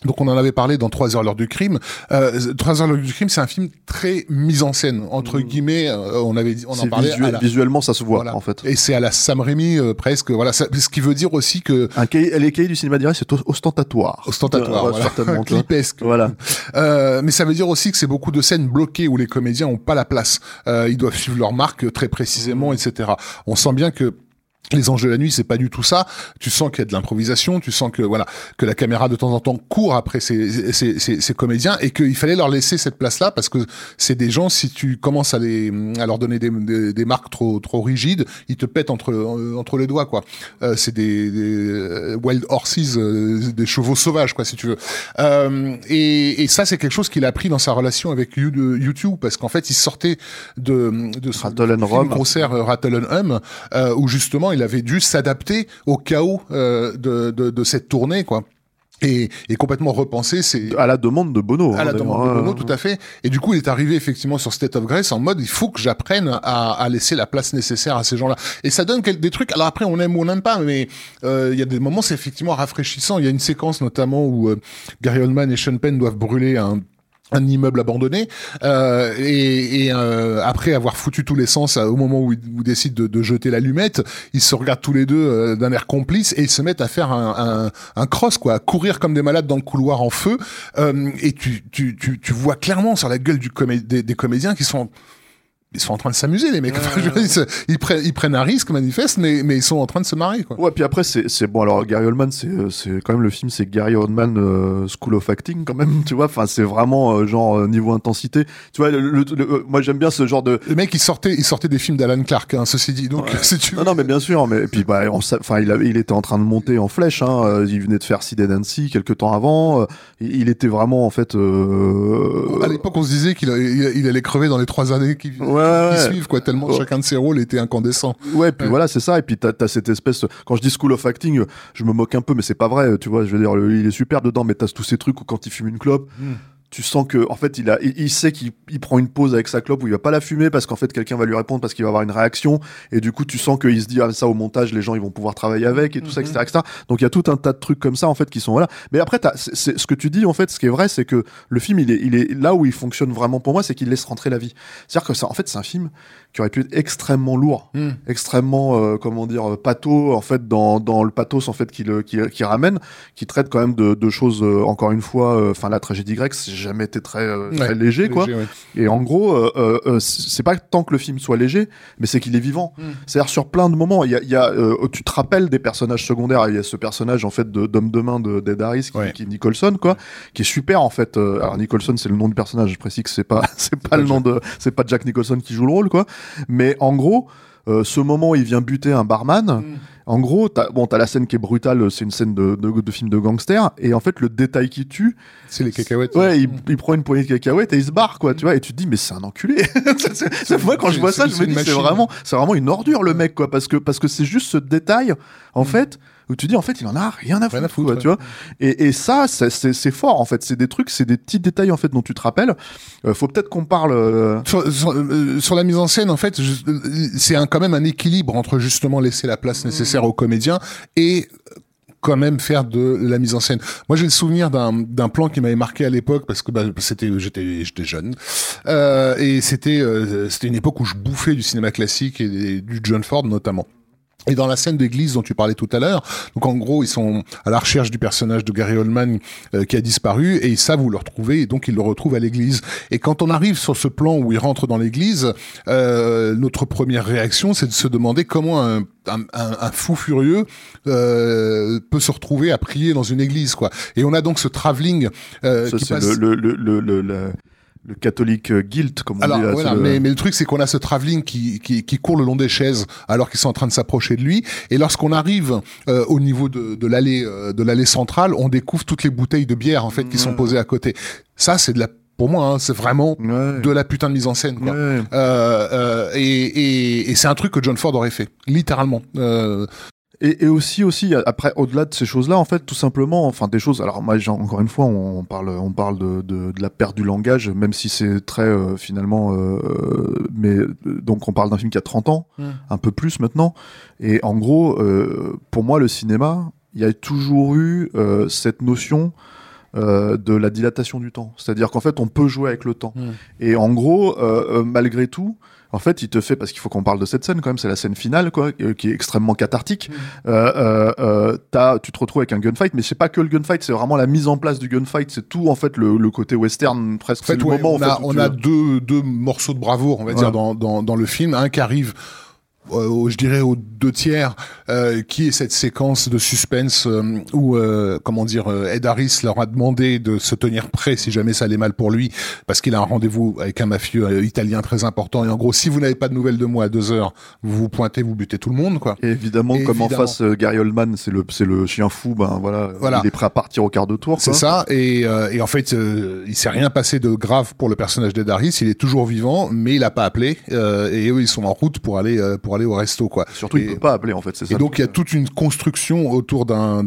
donc on en avait parlé dans Trois heures l'heure du crime. Euh, Trois heures l'heure du crime, c'est un film très mise en scène entre mmh. guillemets. Euh, on avait dit, on en parlait. Visuellement, ça se voit en fait. Et c'est à la Sam Raimi euh, presque. Voilà, ça, ce qui veut dire aussi que un cahier, les cahiers du cinéma direct, c'est ostentatoire. Ostentatoire, voilà. clipesque. Voilà. Euh, mais ça veut dire aussi que c'est beaucoup de scènes bloquées où les comédiens ont pas la place. Euh, ils doivent suivre leur marque très précisément, etc. On sent bien que les anges de la nuit, c'est pas du tout ça. Tu sens qu'il y a de l'improvisation, tu sens que voilà que la caméra de temps en temps court après ces, ces, ces, ces comédiens et qu'il fallait leur laisser cette place-là parce que c'est des gens si tu commences à les à leur donner des, des, des, marques trop trop rigides, ils te pètent entre entre les doigts quoi. Euh, c'est des, des, euh, wild horses, euh, des chevaux sauvages quoi si tu veux. Euh, et, et, ça c'est quelque chose qu'il a appris dans sa relation avec YouTube parce qu'en fait il sortait de de ce film concert Rattle Hum où justement il avait dû s'adapter au chaos euh, de, de, de, cette tournée, quoi. Et, et, complètement repenser c'est à la demande de Bono à hein, la demande de Bono tout à fait. Et du coup il est arrivé effectivement sur State of Grace en mode il faut que j'apprenne à, à, laisser la place nécessaire à ces gens-là. Et ça donne des trucs. Alors après on aime ou on n'aime pas mais euh, il y a des moments c'est effectivement rafraîchissant. Il y a une séquence notamment où euh, Gary Oldman et Sean Penn doivent brûler un un immeuble abandonné euh, et, et euh, après avoir foutu tous les sens au moment où ils, décident de, de, jeter l'allumette, ils se regardent tous les deux euh, d'un air complice et ils se mettent à faire un, un, un, cross quoi, à courir comme des malades dans le couloir en feu. Euh, et tu, tu, tu, tu, vois clairement sur la gueule du des, des comédiens qui sont ils sont en train de s'amuser les mecs. ils, prennent, ils prennent un risque manifeste, mais mais ils sont en train de se marrer quoi. Ouais, puis après c'est c'est bon alors Gary Oldman c'est euh, c'est quand même le film c'est Gary Oldman euh, School of Acting quand même <laughs> tu vois. Enfin c'est vraiment euh, genre niveau intensité. Tu vois le, moi j'aime bien ce genre de. Le mec il sortait il sortait des films d'Alan Clark hein, ceci dit donc <laughs> si tu. Non non mais bien sûr mais et puis bah enfin il il était en train de monter en flèche hein. Il venait de faire Sid Nancy quelques temps avant. Il, était vraiment en fait. À l'époque on se disait qu'il il, allait crever dans les trois années qui. Ouais qui suivent, quoi, tellement chacun de ses rôles était incandescent. Ouais, puis voilà, c'est ça. Et puis t'as as cette espèce, quand je dis School of Acting, je me moque un peu, mais c'est pas vrai, tu vois. Je veux dire, il est super dedans, mais t'as tous ces trucs où quand il fume une clope, hmm tu sens que en fait il a il, sait qu'il prend une pause avec sa clope où il va pas la fumer parce qu'en fait quelqu'un va lui répondre parce qu'il va avoir une réaction et du coup tu sens qu'il se dit ah ça au montage les gens ils vont pouvoir travailler avec et tout ça etc., etc., donc il y a tout un tas de trucs comme ça en fait qui sont voilà mais après c'est ce que tu dis en fait ce qui est vrai c'est que le film il est il est là où il fonctionne vraiment pour moi c'est qu'il laisse rentrer la vie c'est à dire que ça en fait c'est un film qui aurait pu être extrêmement lourd mm. extrêmement euh, comment dire pathos en fait dans, dans le pathos en fait qu'il qui, qui ramène qui traite quand même de, de choses euh, encore une fois euh, enfin la tragédie grecque jamais été très, euh, léger, quoi. Et en gros, euh, euh, c'est pas tant que le film soit léger, mais c'est qu'il est vivant. Hmm. C'est-à-dire sur plein de moments, il y a, y a tu te rappelles des personnages secondaires. Il y a ce personnage en fait d'homme de, main de d'Ed Harris qui, qui, est Nicholson, quoi, qui est super en fait. alors Nicholson, c'est le nom du personnage. Je précise que c'est pas <laughs> c'est pas, le nom de c'est pas Jack Nicholson qui joue le rôle, quoi. Mais en gros. ce moment où il vient buter un barman, hmm. En gros, t'as bon, as la scène qui est brutale, c'est une scène de, de, de, film de gangster, et en fait, le détail qui tue, c'est les cacahuètes. Ouais, il, il, prend une poignée de cacahuètes et il se barre, quoi, tu vois, et tu te dis, mais c'est un enculé. <laughs> c'est, moi, quand je vois ça, je me dis, c'est vraiment, c'est vraiment une ordure, le mec, quoi, parce que, parce que c'est juste ce détail, en mm. fait, où tu dis en fait il en a rien à foutre, tu vois. et, et ça c'est fort en fait. C'est des trucs c'est des petits détails en fait dont tu te rappelles. Euh, faut peut-être qu'on parle euh, euh, sur, la mise en scène en fait c'est quand même un équilibre entre justement laisser la place nécessaire aux comédiens et quand même faire de la mise en scène. Moi, j'ai le souvenir d'un plan qui m'avait marqué à l'époque parce que bah, c'était j'étais j'étais jeune. Euh, et c'était c'était une époque où je bouffais du cinéma classique et du John Ford notamment. Et dans la scène d'église dont tu parlais tout à l'heure, donc en gros ils sont à la recherche du personnage de Gary Oldman euh, qui a disparu et ils savent où le retrouver et donc ils le retrouvent à l'église. Et quand on arrive sur ce plan où il rentre dans l'église, euh, notre première réaction c'est de se demander comment un, un, un fou furieux euh, peut se retrouver à prier dans une église quoi. Et on a donc ce travelling euh, qui passe... le, le, le, le le catholique euh, guilt, comme on alors, dit. voilà, mais, mais, le truc, c'est qu'on a ce travelling qui, qui, qui, court le long des chaises alors qu'ils sont en train de s'approcher de lui. Et lorsqu'on arrive euh, au niveau de, de l'allée euh, de l'allée centrale, on découvre toutes les bouteilles de bière en fait qui sont posées à côté. Ça, c'est de la pour moi, hein, c'est vraiment de la putain de mise en scène. Quoi. Euh, et, et, et c'est un truc que John Ford aurait fait, littéralement. Et, et aussi, aussi, après, au-delà de ces choses-là, en fait, tout simplement, enfin, des choses. Alors, moi, encore une fois, on parle, on parle de, de, de la perte du langage, même si c'est très euh, finalement, euh, mais donc on parle d'un film qui a 30 ans, un peu plus maintenant. Et en gros, euh, pour moi, le cinéma, il y a toujours eu cette notion euh, de la dilatation du temps. C'est-à-dire qu'en fait, on peut jouer avec le temps. Et en gros, euh, euh, malgré tout, en fait, il te fait, parce qu'il faut qu'on parle de cette scène quand même, c'est la scène finale, quoi, euh, qui est extrêmement cathartique. Mm. Euh, euh, euh, t'as- tu te retrouves avec un gunfight, mais c'est pas que le gunfight, c'est vraiment la mise en place du gunfight, c'est tout en fait le, le côté western presque. En fait, le moment, on, en a, fait, on a deux, deux morceaux de bravoure, on va Ouais. dire, dans, dans, dans le film. Un qui arrive, euh, je dirais, aux deux tiers, euh, qui est cette séquence de suspense euh, où, euh, comment dire, euh, Ed Harris leur a demandé de se tenir prêt si jamais ça allait mal pour lui, parce qu'il a un rendez-vous avec un mafieux euh, italien très important. Et en gros, si vous n'avez pas de nouvelles de moi à deux heures, vous vous pointez, vous butez tout le monde, quoi. Et évidemment, comme en face, Gary Oldman, c'est le, c'est le chien fou, ben voilà, Voilà. il est prêt à partir au quart de tour. C'est ça, et, euh, et en fait, euh, il s'est rien passé de grave pour le personnage d'Ed Harris. Il est toujours vivant, mais il a pas appelé. euh, et eux, ils sont en route pour aller euh, pour aller au resto, quoi. Surtout, Et- il peut pas appeler en fait, c'est ça. Et donc il y a toute une construction autour d'un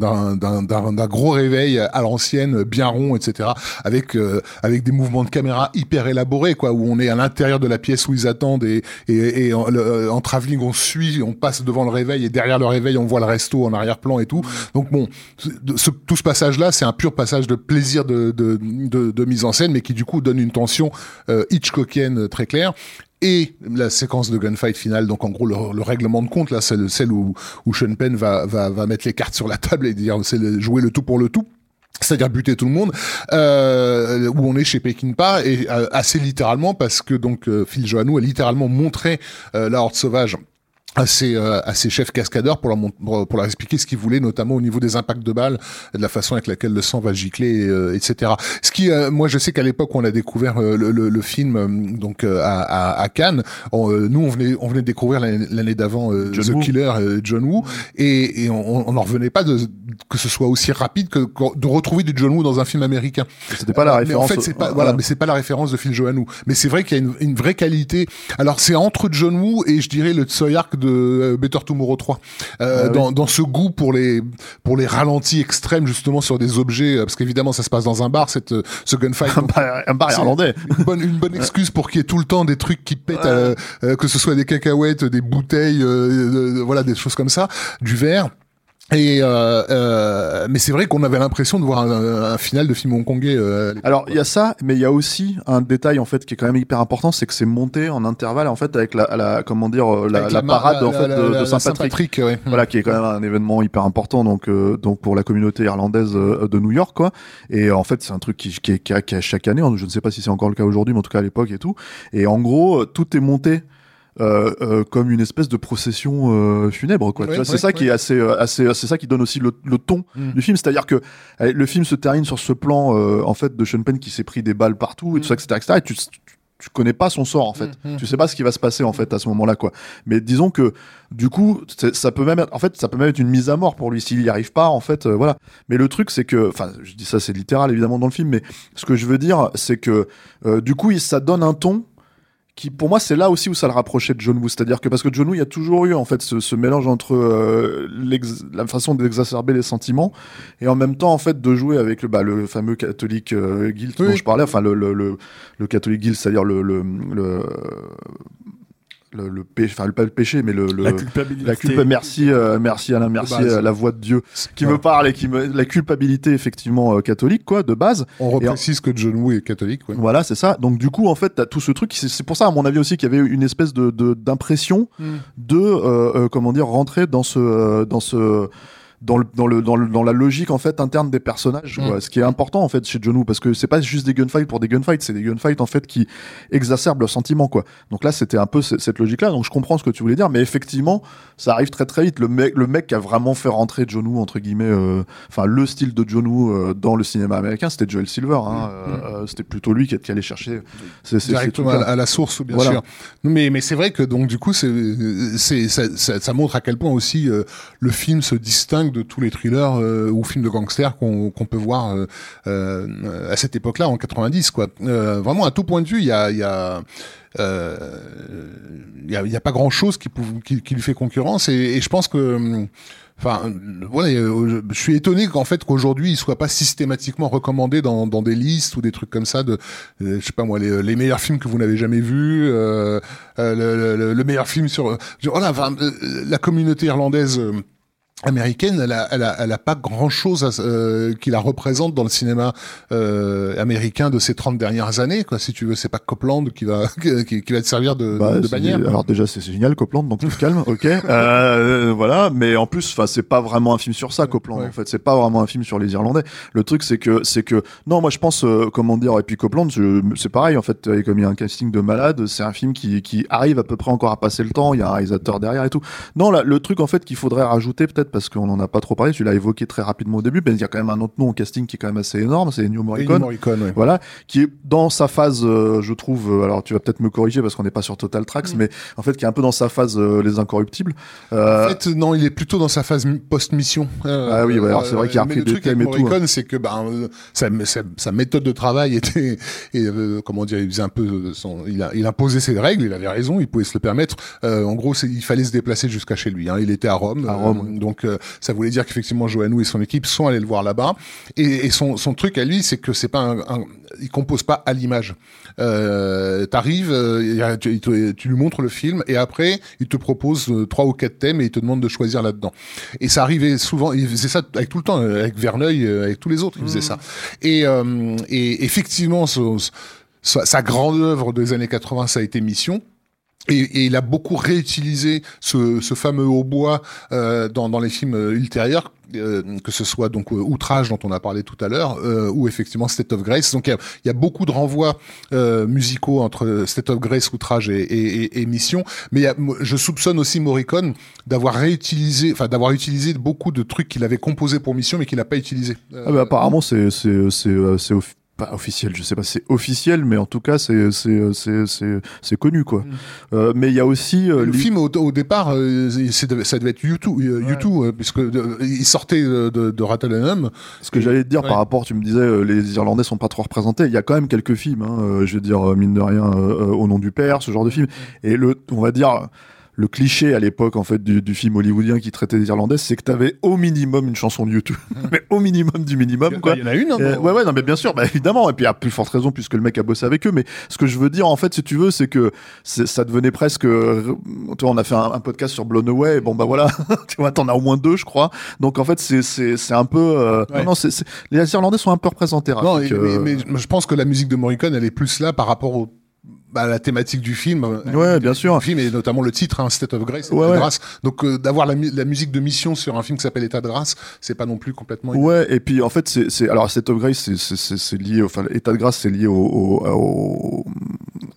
gros réveil à l'ancienne, bien rond, etc. Avec euh, avec des mouvements de caméra hyper élaborés, quoi, où on est à l'intérieur de la pièce où ils attendent et et, et en, le- en travelling on suit, on passe devant le réveil et derrière le réveil on voit le resto en arrière-plan et tout. Donc bon, ce- tout ce passage là, c'est un pur passage de plaisir de de, de de mise en scène, mais qui du coup donne une tension euh, Hitchcockienne très claire et la séquence de gunfight finale, donc en gros le, le règlement de compte, là, c'est le- celle où, où Sean Penn va, va, mettre les cartes sur la table et dire c'est jouer le tout pour le tout. C'est-à-dire buter tout le monde, euh, où on est chez Peckinpah et euh, assez littéralement parce que donc euh, Phil Joannou a littéralement montré euh, la horde sauvage à ses, euh, à ses chefs cascadeurs pour leur, pour, pour leur expliquer ce qu'ils voulaient, notamment au niveau des impacts de balles, de la façon avec laquelle le sang va gicler, euh, etc. Ce qui, euh, moi, je sais qu'à l'époque, on a découvert euh, le, le, le film euh, donc euh, à, à, à Cannes. On, euh, nous, on venait, on venait de découvrir l'année d'avant euh, John The Woo. Killer, euh, John Woo, et, et on n'en revenait pas de que ce soit aussi rapide que que de retrouver du John Woo dans un film américain. C'était pas la référence. Mais en fait, c'est pas, voilà, mais c'est pas la référence de Phil Joannou. Mais c'est vrai qu'il y a une, une vraie qualité. Alors, c'est entre John Woo et je dirais le Tsui Hark de euh, Better Tomorrow 3. Euh, Ah oui. dans, ce goût pour les, pour les ralentis extrêmes, justement, sur des objets, euh, parce qu'évidemment, ça se passe dans un bar, cette, ce gunfight. un bar, un bar irlandais. une bonne, une bonne excuse pour qu'il y ait tout le temps des trucs qui pètent, euh, que ce soit des cacahuètes, des bouteilles, euh, voilà, des choses comme ça, du verre. Et euh, euh, mais c'est vrai qu'on avait l'impression de voir un, un final de film hongkongais. Euh. Alors il y a ça, mais il y a aussi un détail en fait qui est quand même hyper important, c'est que c'est monté en intervalle en fait avec la, la comment dire euh, la, la parade en fait de, de Saint-Patrick. ouais. Voilà, qui est quand même un événement hyper important donc euh, donc pour la communauté irlandaise euh, de New York quoi. Et en fait c'est un truc qui, qui, est, qui, a chaque année, je ne sais pas si c'est encore le cas aujourd'hui, mais en tout cas à l'époque et tout. Et en gros tout est monté. Euh, euh, comme une espèce de procession euh, funèbre quoi. Ouais, tu vois, c'est ouais, ça qui ouais. est assez assez c'est ça qui donne aussi le, le ton Mm. du film, c'est-à-dire que euh, le film se termine sur ce plan euh, en fait de Sean Penn qui s'est pris des balles partout et tout ça etc., etc. et tu, tu connais pas son sort en fait. Mm, mm. Tu sais pas ce qui va se passer en fait à ce moment-là quoi. Mais disons que du coup ça peut même être, en fait ça peut même être une mise à mort pour lui s'il y arrive pas en fait euh, voilà. Mais le truc c'est que enfin je dis ça c'est littéral évidemment dans le film mais ce que je veux dire c'est que euh, du coup ça donne un ton qui pour moi c'est là aussi où ça le rapprochait de John Woo c'est-à-dire que parce que John Woo il y a toujours eu en fait ce, ce mélange entre euh, la façon d'exacerber les sentiments et en même temps en fait de jouer avec le, bah, le fameux catholique euh, guilt Oui. dont je parlais enfin le, le, le, le catholique guilt c'est-à-dire le le, le le, le péché, enfin le- pas le péché, mais le, le La culpabilité. la culpa- merci, euh, merci Alain, merci base. euh, la voix de Dieu qui me parle et qui me la culpabilité effectivement euh, catholique quoi de base. On reprécise que John Woo est catholique. Ouais. Voilà, c'est ça. Donc du coup, en fait, t'as tout ce truc. C'est pour ça, à mon avis aussi, qu'il y avait une espèce de de- d'impression de, euh, euh, comment dire, rentrer dans ce euh, dans ce dans le, dans le dans le dans la logique en fait interne des personnages Mm. quoi. ce qui est important en fait chez John Woo parce que c'est pas juste des gunfights pour des gunfights c'est des gunfights en fait qui exacerbent leurs sentiments quoi donc là c'était un peu ce- cette logique là donc je comprends ce que tu voulais dire mais effectivement ça arrive très très vite le mec le mec qui a vraiment fait rentrer John Woo entre guillemets euh, enfin le style de John Woo euh, dans le cinéma américain c'était Joel Silver hein, euh, euh, c'était plutôt lui qui, qui allait chercher ces- ces- ces directement à, la source, bien Voilà. sûr. Mais, mais c'est vrai que donc du coup, c'est, c'est, ça, ça, ça montre à quel point aussi euh, le film se distingue de tous les thrillers euh, ou films de gangsters qu'on, peut voir euh, euh, à cette époque-là, en 90. Quoi. Vraiment, à tout point de vue, il y a, il euh, il y a, pas grand chose qui, lui fait concurrence et, je pense que Enfin, voilà, je suis étonné qu'en fait qu'aujourd'hui il soit pas systématiquement recommandé dans, des listes ou des trucs comme ça de, je sais pas moi, les, meilleurs films que vous n'avez jamais vus, le, le, le, meilleur film sur, voilà, enfin, la communauté irlandaise américaine, elle a, elle a, elle a pas grand chose euh, qui la représente dans le cinéma euh, américain de ces 30 dernières années. Quoi. Si tu veux, c'est pas Copland qui va <laughs> qui, qui va te servir de, bah, de bannière. Alors déjà, c'est génial Copland, donc calmes, ok. <laughs> Euh, voilà, mais en plus, enfin, c'est pas vraiment un film sur ça, Copland. Ouais. En fait, c'est pas vraiment un film sur les Irlandais. Le truc, c'est que c'est que non, moi je pense, euh, comment dire, et puis Copland, c'est pareil en fait. Et comme il y a un casting de malade, c'est un film qui qui arrive à peu près encore à passer le temps. Il y a un réalisateur derrière et tout. Non, là, le truc en fait qu'il faudrait rajouter peut-être parce qu'on en a pas trop parlé. Tu l'as évoqué très rapidement au début, mais il y a quand même un autre nom au casting qui est quand même assez énorme. C'est Ennio Morricone. Morricone, ouais. Voilà, qui est dans sa phase, euh, je trouve. euh, alors, tu vas peut-être me corriger parce qu'on n'est pas sur Total Tracks, mais en fait, qui est un peu dans sa phase euh, les incorruptibles. Euh, En fait, non, il est plutôt dans sa phase mi- post-mission. Euh, Ah oui, ouais, alors c'est vrai qu'il a repris des truc thèmes avec et tout, hein. Morricone, c'est que ben, euh, sa, sa, sa méthode de travail était, et, euh, comment dire, il faisait un peu son, il, a, il imposait ses règles, il avait raison, il pouvait se le permettre. Euh, en gros, il fallait se déplacer jusqu'à chez lui. Hein. Il était à Rome, À euh, Rome. donc ça voulait dire qu'effectivement Joannou et son équipe sont allés le voir là-bas. Et, et son, son truc à lui, c'est que c'est pas un, un- il compose pas à l'image. Euh, T'arrives, euh, tu, tu lui montres le film et après il te propose euh, trois ou quatre thèmes et il te demande de choisir là-dedans. Et ça arrivait souvent, il faisait ça avec tout le temps, euh, avec Verneuil, avec tous les autres, il faisait ça. Et, euh, et effectivement, ce- sa grande œuvre des années 80, ça a été Mission. Et, et il a beaucoup réutilisé ce, ce fameux hautbois euh, dans, dans les films euh, ultérieurs, euh, que ce soit donc euh, Outrage dont on a parlé tout à l'heure, euh, ou effectivement State of Grace. Donc il y y a beaucoup de renvois euh, musicaux entre State of Grace, Outrage et, et, et- Mission. Mais y a- je soupçonne aussi Morricone d'avoir réutilisé, enfin d'avoir utilisé beaucoup de trucs qu'il avait composés pour Mission, mais qu'il n'a pas utilisé. ah bah, apparemment, c'est c'est c'est pas officiel, je sais pas, c'est officiel, mais en tout cas, c'est c'est c'est c'est c'est connu quoi. Euh, mais il y a aussi euh, Le li- film au, au départ, euh, c'est- ça devait être YouTube, euh, YouTube euh, puisque euh, il sortait de, de, de Rattle Ce que j'allais te dire Ouais. par rapport, tu me disais, euh, les Irlandais sont pas trop représentés. Il y a quand même quelques films, hein, euh, je veux dire, euh, mine de rien, euh, euh, au nom du père, ce genre de film. Et le, on va dire, le cliché à l'époque, en fait, du, du film hollywoodien qui traitait des Irlandais, c'est que t'avais au minimum une chanson de YouTube. <laughs> mais au minimum du minimum, quoi. Il y en a une, hein, Euh, ouais, ouais, non, mais bien sûr, bah, évidemment. Et puis, à plus forte raison, puisque le mec a bossé avec eux. Mais ce que je veux dire, en fait, si tu veux, c'est que ça devenait presque. euh, Tu vois, on a fait un, un podcast sur Blown Away. Bon, bah voilà. <laughs> tu vois, t'en as au moins deux, je crois. Donc, en fait, c'est c'est c'est un peu. euh, Ouais. Non, non, c'est c'est- les Irlandais sont un peu représentés. Non, Rafik, et- euh, mais, mais je pense que la musique de Morricone, elle est plus là par rapport au bah, la thématique du film. Ouais, bien sûr. Le film et notamment le titre, hein, State of Grace, État Ouais, de. Donc euh, d'avoir la, mu- la musique de mission sur un film qui s'appelle État de grâce, c'est pas non plus complètement. Ouais, et puis en fait, c'est, alors State of Grace, c'est, lié, enfin, l'état de grâce, c'est lié au, au, au-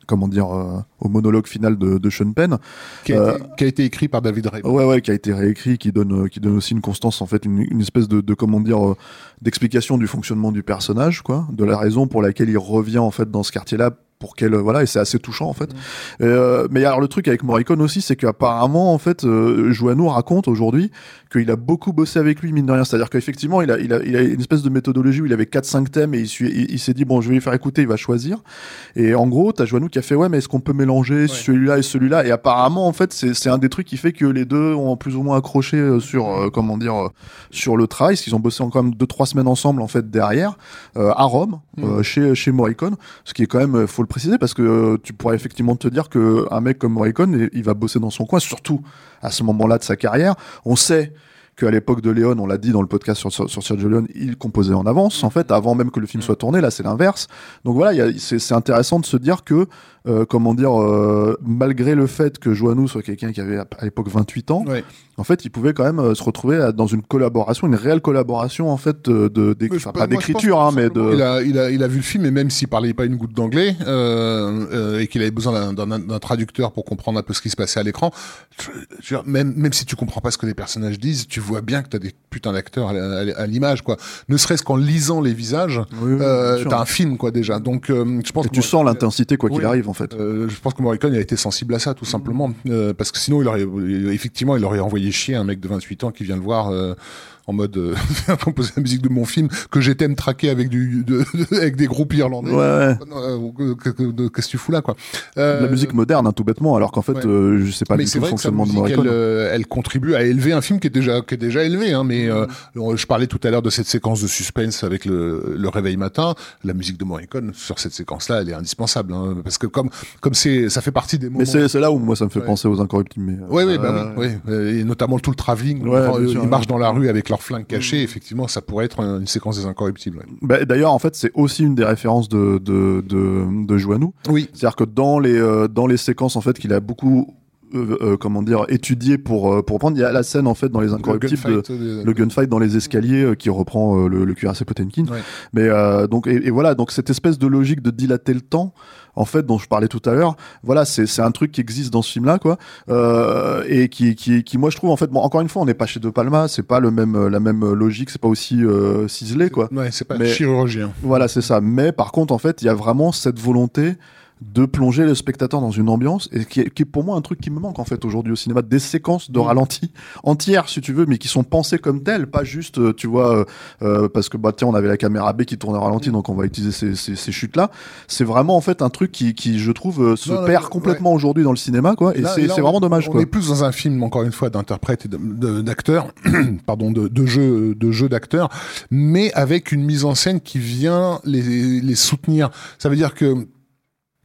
comment dire, euh, au monologue final de, de Sean Penn. qui, a Euh, été, qui a été écrit par David Ray. Ouais, ouais, qui a été réécrit, qui donne, euh, qui donne aussi une constance, en fait, une, une espèce de, de comment dire, euh, d'explication du fonctionnement du personnage, quoi, de la raison pour laquelle il revient en fait dans ce quartier-là. Pour quelle voilà et c'est assez touchant en fait. Euh, mais alors le truc avec Morricone aussi, c'est qu'apparemment en fait, euh, Joannou raconte aujourd'hui qu'il a beaucoup bossé avec lui mine de rien. C'est-à-dire qu'effectivement il a, il a, il a une espèce de méthodologie où il avait 4-5 thèmes et il, il, il s'est dit bon je vais lui faire écouter, il va choisir. Et en gros t'as Joannou qui a fait ouais mais est-ce qu'on peut mélanger celui-là et celui-là? Et apparemment en fait c'est c'est un des trucs qui fait que les deux ont plus ou moins accroché euh, sur euh, comment dire euh, sur le travail, parce qu'ils ont bossé encore même deux trois semaines ensemble en fait derrière euh, à Rome euh, chez chez Morricone, ce qui est quand même faut le préciser parce que tu pourrais effectivement te dire que un mec comme Morricone il va bosser dans son coin, surtout à ce moment-là de sa carrière. On sait qu'à l'époque de Léon, on l'a dit dans le podcast sur, sur, sur Sergio Leone, il composait en avance, en fait, avant même que le film soit tourné. Là, c'est l'inverse. Donc voilà, c'est intéressant de se dire que, euh, comment dire, euh, malgré le fait que Joannou soit quelqu'un qui avait à à l'époque 28 ans, Ouais. En fait, il pouvait quand même euh, se retrouver à- dans une collaboration, une réelle collaboration, en fait, de, de, enfin, pas d'écriture, hein, mais simplement, de. Il a, il, a, il a vu le film et même s'il parlait pas une goutte d'anglais euh, euh, et qu'il avait besoin d'un- traducteur pour comprendre un peu ce qui se passait à l'écran, même, même si tu comprends pas ce que les personnages disent, tu vois bien que tu as des putains d'acteurs à, à- à l'image, quoi. Ne serait-ce qu'en lisant les visages, Oui, oui, euh, t'as un film, quoi, déjà. Donc, euh, je pense Et que tu sens l'intensité, quoi qu'il Oui. arrive, en fait. euh, je pense que Morricone il a été sensible à ça tout simplement Euh, parce que sinon il aurait euh, effectivement il aurait envoyé chier un mec de 28 ans qui vient le voir euh, en mode euh, <laughs> composer la musique de mon film que j'étais me traquer avec du de, avec des groupes irlandais. Ouais. Euh, que- que- que- Qu'est-ce que tu fous là quoi Euh, la musique moderne, hein, tout bêtement, alors qu'en fait, ouais. euh, je sais pas mais du c'est tout le fonctionnement de musique, elle, Morricone. euh, elle contribue à élever un film qui est déjà qui est déjà élevé. Hein, mais euh, je parlais tout à l'heure de cette séquence de suspense avec le, le réveil matin. La musique de Morricone sur cette séquence-là, elle est indispensable hein, parce que comme comme c'est ça fait partie des moments. Mais c'est là où moi ça me fait Ouais. penser aux incorruptibles. Mais, euh, Oui, oui, bah oui, oui. Et notamment tout le travelling. Sûr, ils marchent dans la rue avec leurs flingues cachés. Effectivement, ça pourrait être une séquence des incorruptibles. ouais. Bah, D'ailleurs, en fait, c'est aussi une des références de, de, de, de Joannou. Oui. C'est-à-dire que dans les, euh, dans les séquences en fait, qu'il a beaucoup euh, euh, comment dire, étudié pour, euh, pour prendre, il y a la scène en fait dans les incorruptibles. Le gunfight, le gunfight dans les escaliers euh, qui reprend le, le cuirassé Potemkin. Ouais. Mais donc et, et voilà donc cette espèce de logique de dilater le temps en fait dont je parlais tout à l'heure voilà c'est c'est un truc qui existe dans ce film là quoi et qui, qui qui moi je trouve en fait bon encore une fois on n'est pas chez De Palma c'est pas le même la même logique c'est pas aussi ciselé quoi Ouais, c'est pas Mais- chirurgien. voilà c'est ça mais par contre en fait il y a vraiment cette volonté de plonger le spectateur dans une ambiance et qui est, qui est pour moi un truc qui me manque en fait aujourd'hui au cinéma des séquences de Mm. ralenti entières si tu veux mais qui sont pensées comme telles pas juste euh, tu vois euh, euh, parce que bah tiens on avait la caméra B qui tournait au Mm. ralenti donc on va utiliser ces, ces, ces chutes là c'est vraiment en fait un truc qui, qui je trouve euh, se Non, perd complètement aujourd'hui dans le cinéma quoi et c'est vraiment dommage On quoi est plus dans un film, encore une fois, d'interprète et d'acteurs, <clears throat> pardon, de, de jeu, de jeu d'acteurs, mais avec une mise en scène qui vient les, les soutenir. Ça veut dire que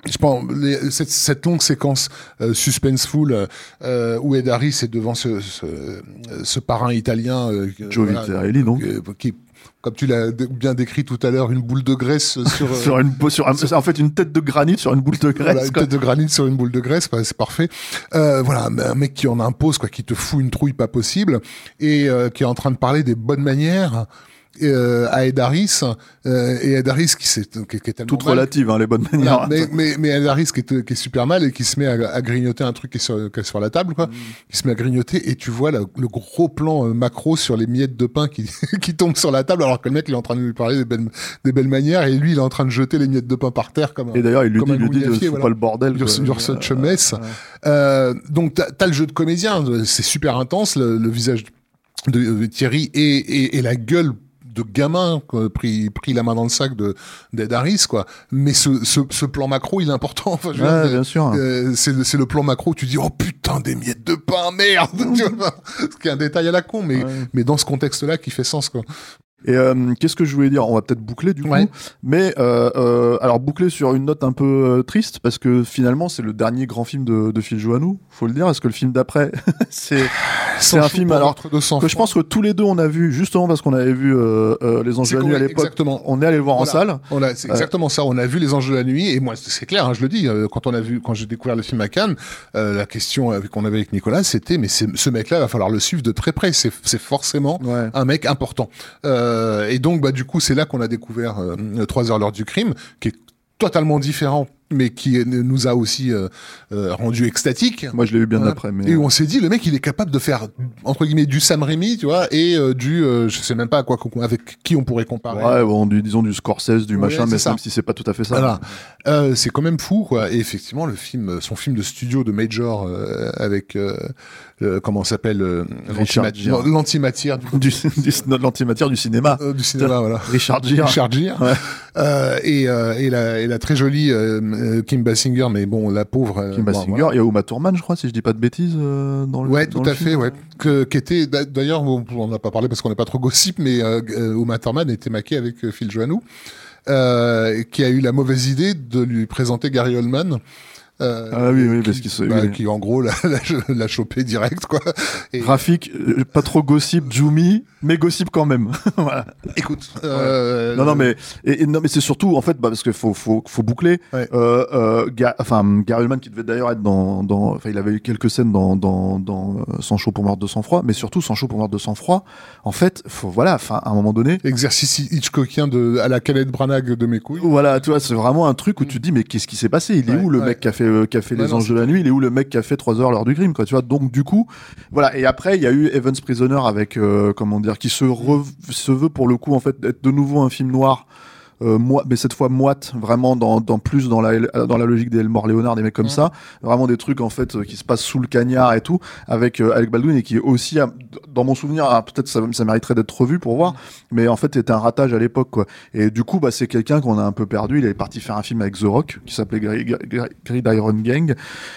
je pense les- cette, cette longue séquence euh, suspenseful euh, où Ed Harris est devant ce, ce, ce parrain italien euh, Joe voilà, donc euh, qui comme tu l'as bien décrit tout à l'heure, une boule de graisse sur, <laughs> euh, sur une sur un- en fait une tête de granit sur une boule de graisse voilà, une tête de granit sur une boule de graisse, bah, c'est parfait. Euh, voilà, un mec qui en impose, quoi, qui te fout une trouille pas possible, et euh, qui est en train de parler des bonnes manières euh, à Ed Harris, euh, et Ed Harris qui, s'est- qui, qui est tellement toute mal- relative hein, les bonnes manières mais, mais, mais Ed Harris qui est, qui est super mal et qui se met à, à grignoter un truc qui est sur, qui est sur la table, Mm. quoi. Qui se met à grignoter et tu vois la- le gros plan euh, macro sur les miettes de pain qui, <laughs> qui tombent sur la table alors que le mec il est en train de lui parler des belles, des belles manières et lui il est en train de jeter les miettes de pain par terre comme un, et d'ailleurs il lui dit, il lui dit fous voilà. pas le bordel You're, quoi. you're such a Euh, mess. Euh, donc t'as as le jeu de comédien, c'est super intense, le, le visage de Thierry et, et, et la gueule de gamin quoi, pris pris la main dans le sac de d'Ed Harris quoi. Mais ce, ce, ce plan macro il est important. Enfin, je Ouais, dire, bien sûr. euh, c'est le- c'est le plan macro où tu dis oh putain des miettes de pain merde. <laughs> tu vois, ce qui est un détail à la con mais Ouais. mais dans ce contexte là qui fait sens quoi. Et euh, qu'est-ce que je voulais dire? On va peut-être boucler du coup, Ouais. mais euh, euh, alors boucler sur une note un peu triste parce que finalement c'est le dernier grand film de, de Phil Joannou, faut le dire. Est-ce que le film d'après <laughs> c'est c'est un film alors notre 200 que je pense que tous les deux on a vu justement parce qu'on avait vu les Anges de la nuit à l'époque. exactement. On est allé le voir en salle. On a, c'est exactement ça. On a vu les anges de la nuit et moi, c'est clair, hein, je le dis. Quand on a vu, quand j'ai découvert le film à Cannes, la question qu'on avait avec Nicolas, c'était mais ce mec-là, il va falloir le suivre de très près. C'est c'est forcément Ouais. un mec important. Euh, et donc, bah, du coup, c'est là qu'on a découvert euh, Trois heures l'heure du crime, qui est totalement différent, mais qui euh, nous a aussi euh, euh, rendu extatiques. Moi je l'ai vu bien Voilà. après, mais Et on s'est dit, le mec, il est capable de faire entre guillemets du Sam Raimi, tu vois, et euh, du, euh, je sais même pas à quoi, avec qui on pourrait comparer. ouais, bon, du, disons du Scorsese, du Ouais, machin, mais ça. même si c'est pas tout à fait ça. Voilà. Euh, c'est quand même fou, quoi. Et effectivement, le film, son film de studio de Major euh, avec euh, comment s'appelle euh, l'antimatière du, Du, du, l'antimatière du cinéma. euh, du cinéma, voilà. Richard Gere. Richard Gere. Ouais. Euh, et, euh, et, la, et la très jolie Kim Basinger, mais bon, la pauvre. Kim bon, Basinger, voilà. il y a Uma Thurman, je crois, si je dis pas de bêtises, dans le Ouais, dans tout le à film. fait, ouais. Que, qui était, d'a- d'ailleurs, on n'a pas parlé parce qu'on n'est pas trop gossip, mais Uma Thurman était maquée avec Phil Joannou, qui a eu la mauvaise idée de lui présenter Gary Oldman. Euh, Ah oui, oui, qui, parce qu'il bah, oui. qui en gros l'a, <laughs> l'a, l'a chopé direct, quoi. Et, Graphique, euh, pas trop gossip, Jumi, mais gossip quand même. <laughs> voilà. écoute, euh, Non, non, mais et, et non, mais c'est surtout en fait bah, parce qu'il faut, faut, faut boucler. Ouais. Euh, Ga- enfin, Gary Oldman qui devait d'ailleurs être dans, dans, enfin, il avait eu quelques scènes dans, dans, dans Sans chaud pour mort de sang froid, mais surtout Sans chaud pour mort de sang froid. En fait, faut voilà, enfin, à un moment donné. exercice Hitchcockien de, à la Kenneth Branagh de mes couilles. Voilà, tu vois, c'est vraiment un truc où tu te dis mais qu'est-ce qui s'est passé? Il est Ouais, où le ouais. mec qui a fait euh, qui a fait Ouais, les non, anges de la nuit Il est où le mec qui a fait 3 heures l'heure du crime quoi Tu vois Donc du coup, voilà. Et après, il y a eu Evans Prisoner avec euh, comment dire, qui se re- se veut pour le coup en fait être de nouveau un film noir. Euh, moi, mais cette fois moite, vraiment dans, dans plus dans la dans la logique des Elmore Leonard, des mecs comme ça, vraiment des trucs en fait euh, qui se passent sous le cagnard et tout, avec euh, Alec Baldwin et qui est aussi, dans mon souvenir, ah, peut-être ça, ça mériterait d'être revu pour voir, mais en fait était un ratage à l'époque quoi. Et du coup, bah c'est quelqu'un qu'on a un peu perdu. Il est parti faire un film avec The Rock qui s'appelait Gri- Gri- Gridiron Gang.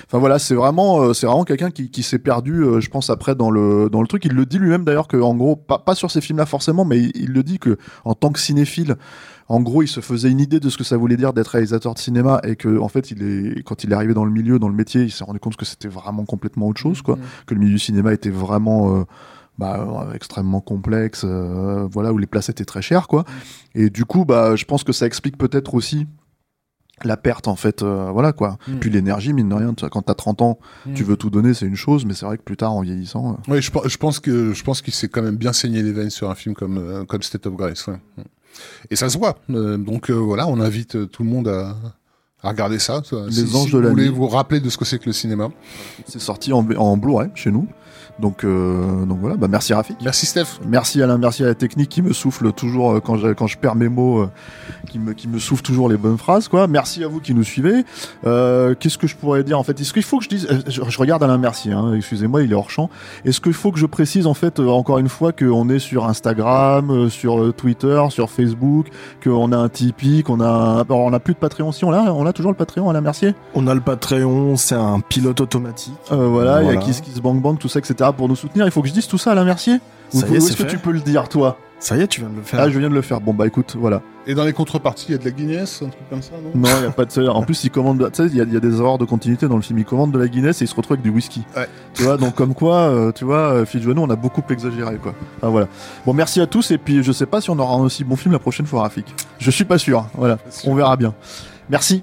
Enfin voilà, c'est vraiment, euh, c'est vraiment quelqu'un qui, qui s'est perdu, euh, je pense après dans le dans le truc. Il le dit lui-même d'ailleurs que en gros, pas, pas sur ces films-là forcément, mais il, il le dit que en tant que cinéphile, en gros, il se faisait une idée de ce que ça voulait dire d'être réalisateur de cinéma et que en fait, il est quand il est arrivé dans le milieu, dans le métier, il s'est rendu compte que c'était vraiment complètement autre chose, quoi. Que le milieu du cinéma était vraiment euh, bah, euh, extrêmement complexe, euh, voilà, où les places étaient très chères, quoi. Et du coup, bah, je pense que ça explique peut-être aussi la perte, en fait, euh, voilà, quoi. Mm. Puis l'énergie, mine de rien, tu vois, quand t'as 30 ans, tu Mm. veux tout donner, c'est une chose, mais c'est vrai que plus tard, en vieillissant, euh, Oui, je, pe- je pense que je pense qu'il s'est quand même bien saigné les veines sur un film comme euh, comme State of Grace. ouais. Et ça se voit. Euh, donc euh, voilà, on invite euh, tout le monde à, à regarder ça. Les si, Anges si de vous la voulez Nuit. vous rappeler de ce que c'est que le cinéma. c'est sorti en, en Blu-ray chez nous. Donc, euh, donc voilà, bah, merci Rafik. Merci Steph. Merci Alain, merci à la technique qui me souffle toujours euh, quand je, quand je perds mes mots, euh, qui, me, qui me souffle toujours les bonnes phrases. quoi. Merci à vous qui nous suivez. Euh, Qu'est-ce que je pourrais dire en fait? Est-ce qu'il faut que je dise euh, je, je regarde Alain Mercier, hein, excusez-moi, il est hors champ. Est-ce qu'il faut que je précise en fait euh, encore une fois qu'on est sur Instagram, euh, sur Twitter, sur Facebook, qu'on a un Tipeee, qu'on a un... alors, on a plus de Patreon si on l'a, on a toujours le Patreon Alain Mercier? On a le Patreon, c'est un pilote automatique. Euh, voilà, il y a. Kiss Kiss Bang Bang, tout ça, etc. pour nous soutenir. Il faut que je dise tout ça, Alain Mercier Ou Ça y est, est-ce que fait. tu peux le dire, toi? Ça y est, tu viens de le faire. Ah, je viens de le faire. Bon, bah écoute, voilà. Et dans les contreparties, il y a de la Guinness, un truc comme ça, non? Non, il y a pas de. En plus, il commande. Tu sais, il y, a- il y a des erreurs de continuité dans le film. Il commande de la Guinness et il se retrouve avec du whisky. Ouais. Tu vois, donc comme quoi, euh, tu vois, euh, Phil on a beaucoup exagéré, quoi. Enfin, voilà. Bon, merci à tous et puis je sais pas si on aura un aussi bon film la prochaine fois, Rafik. Je suis pas sûr. Voilà. sûr. On verra bien. Merci.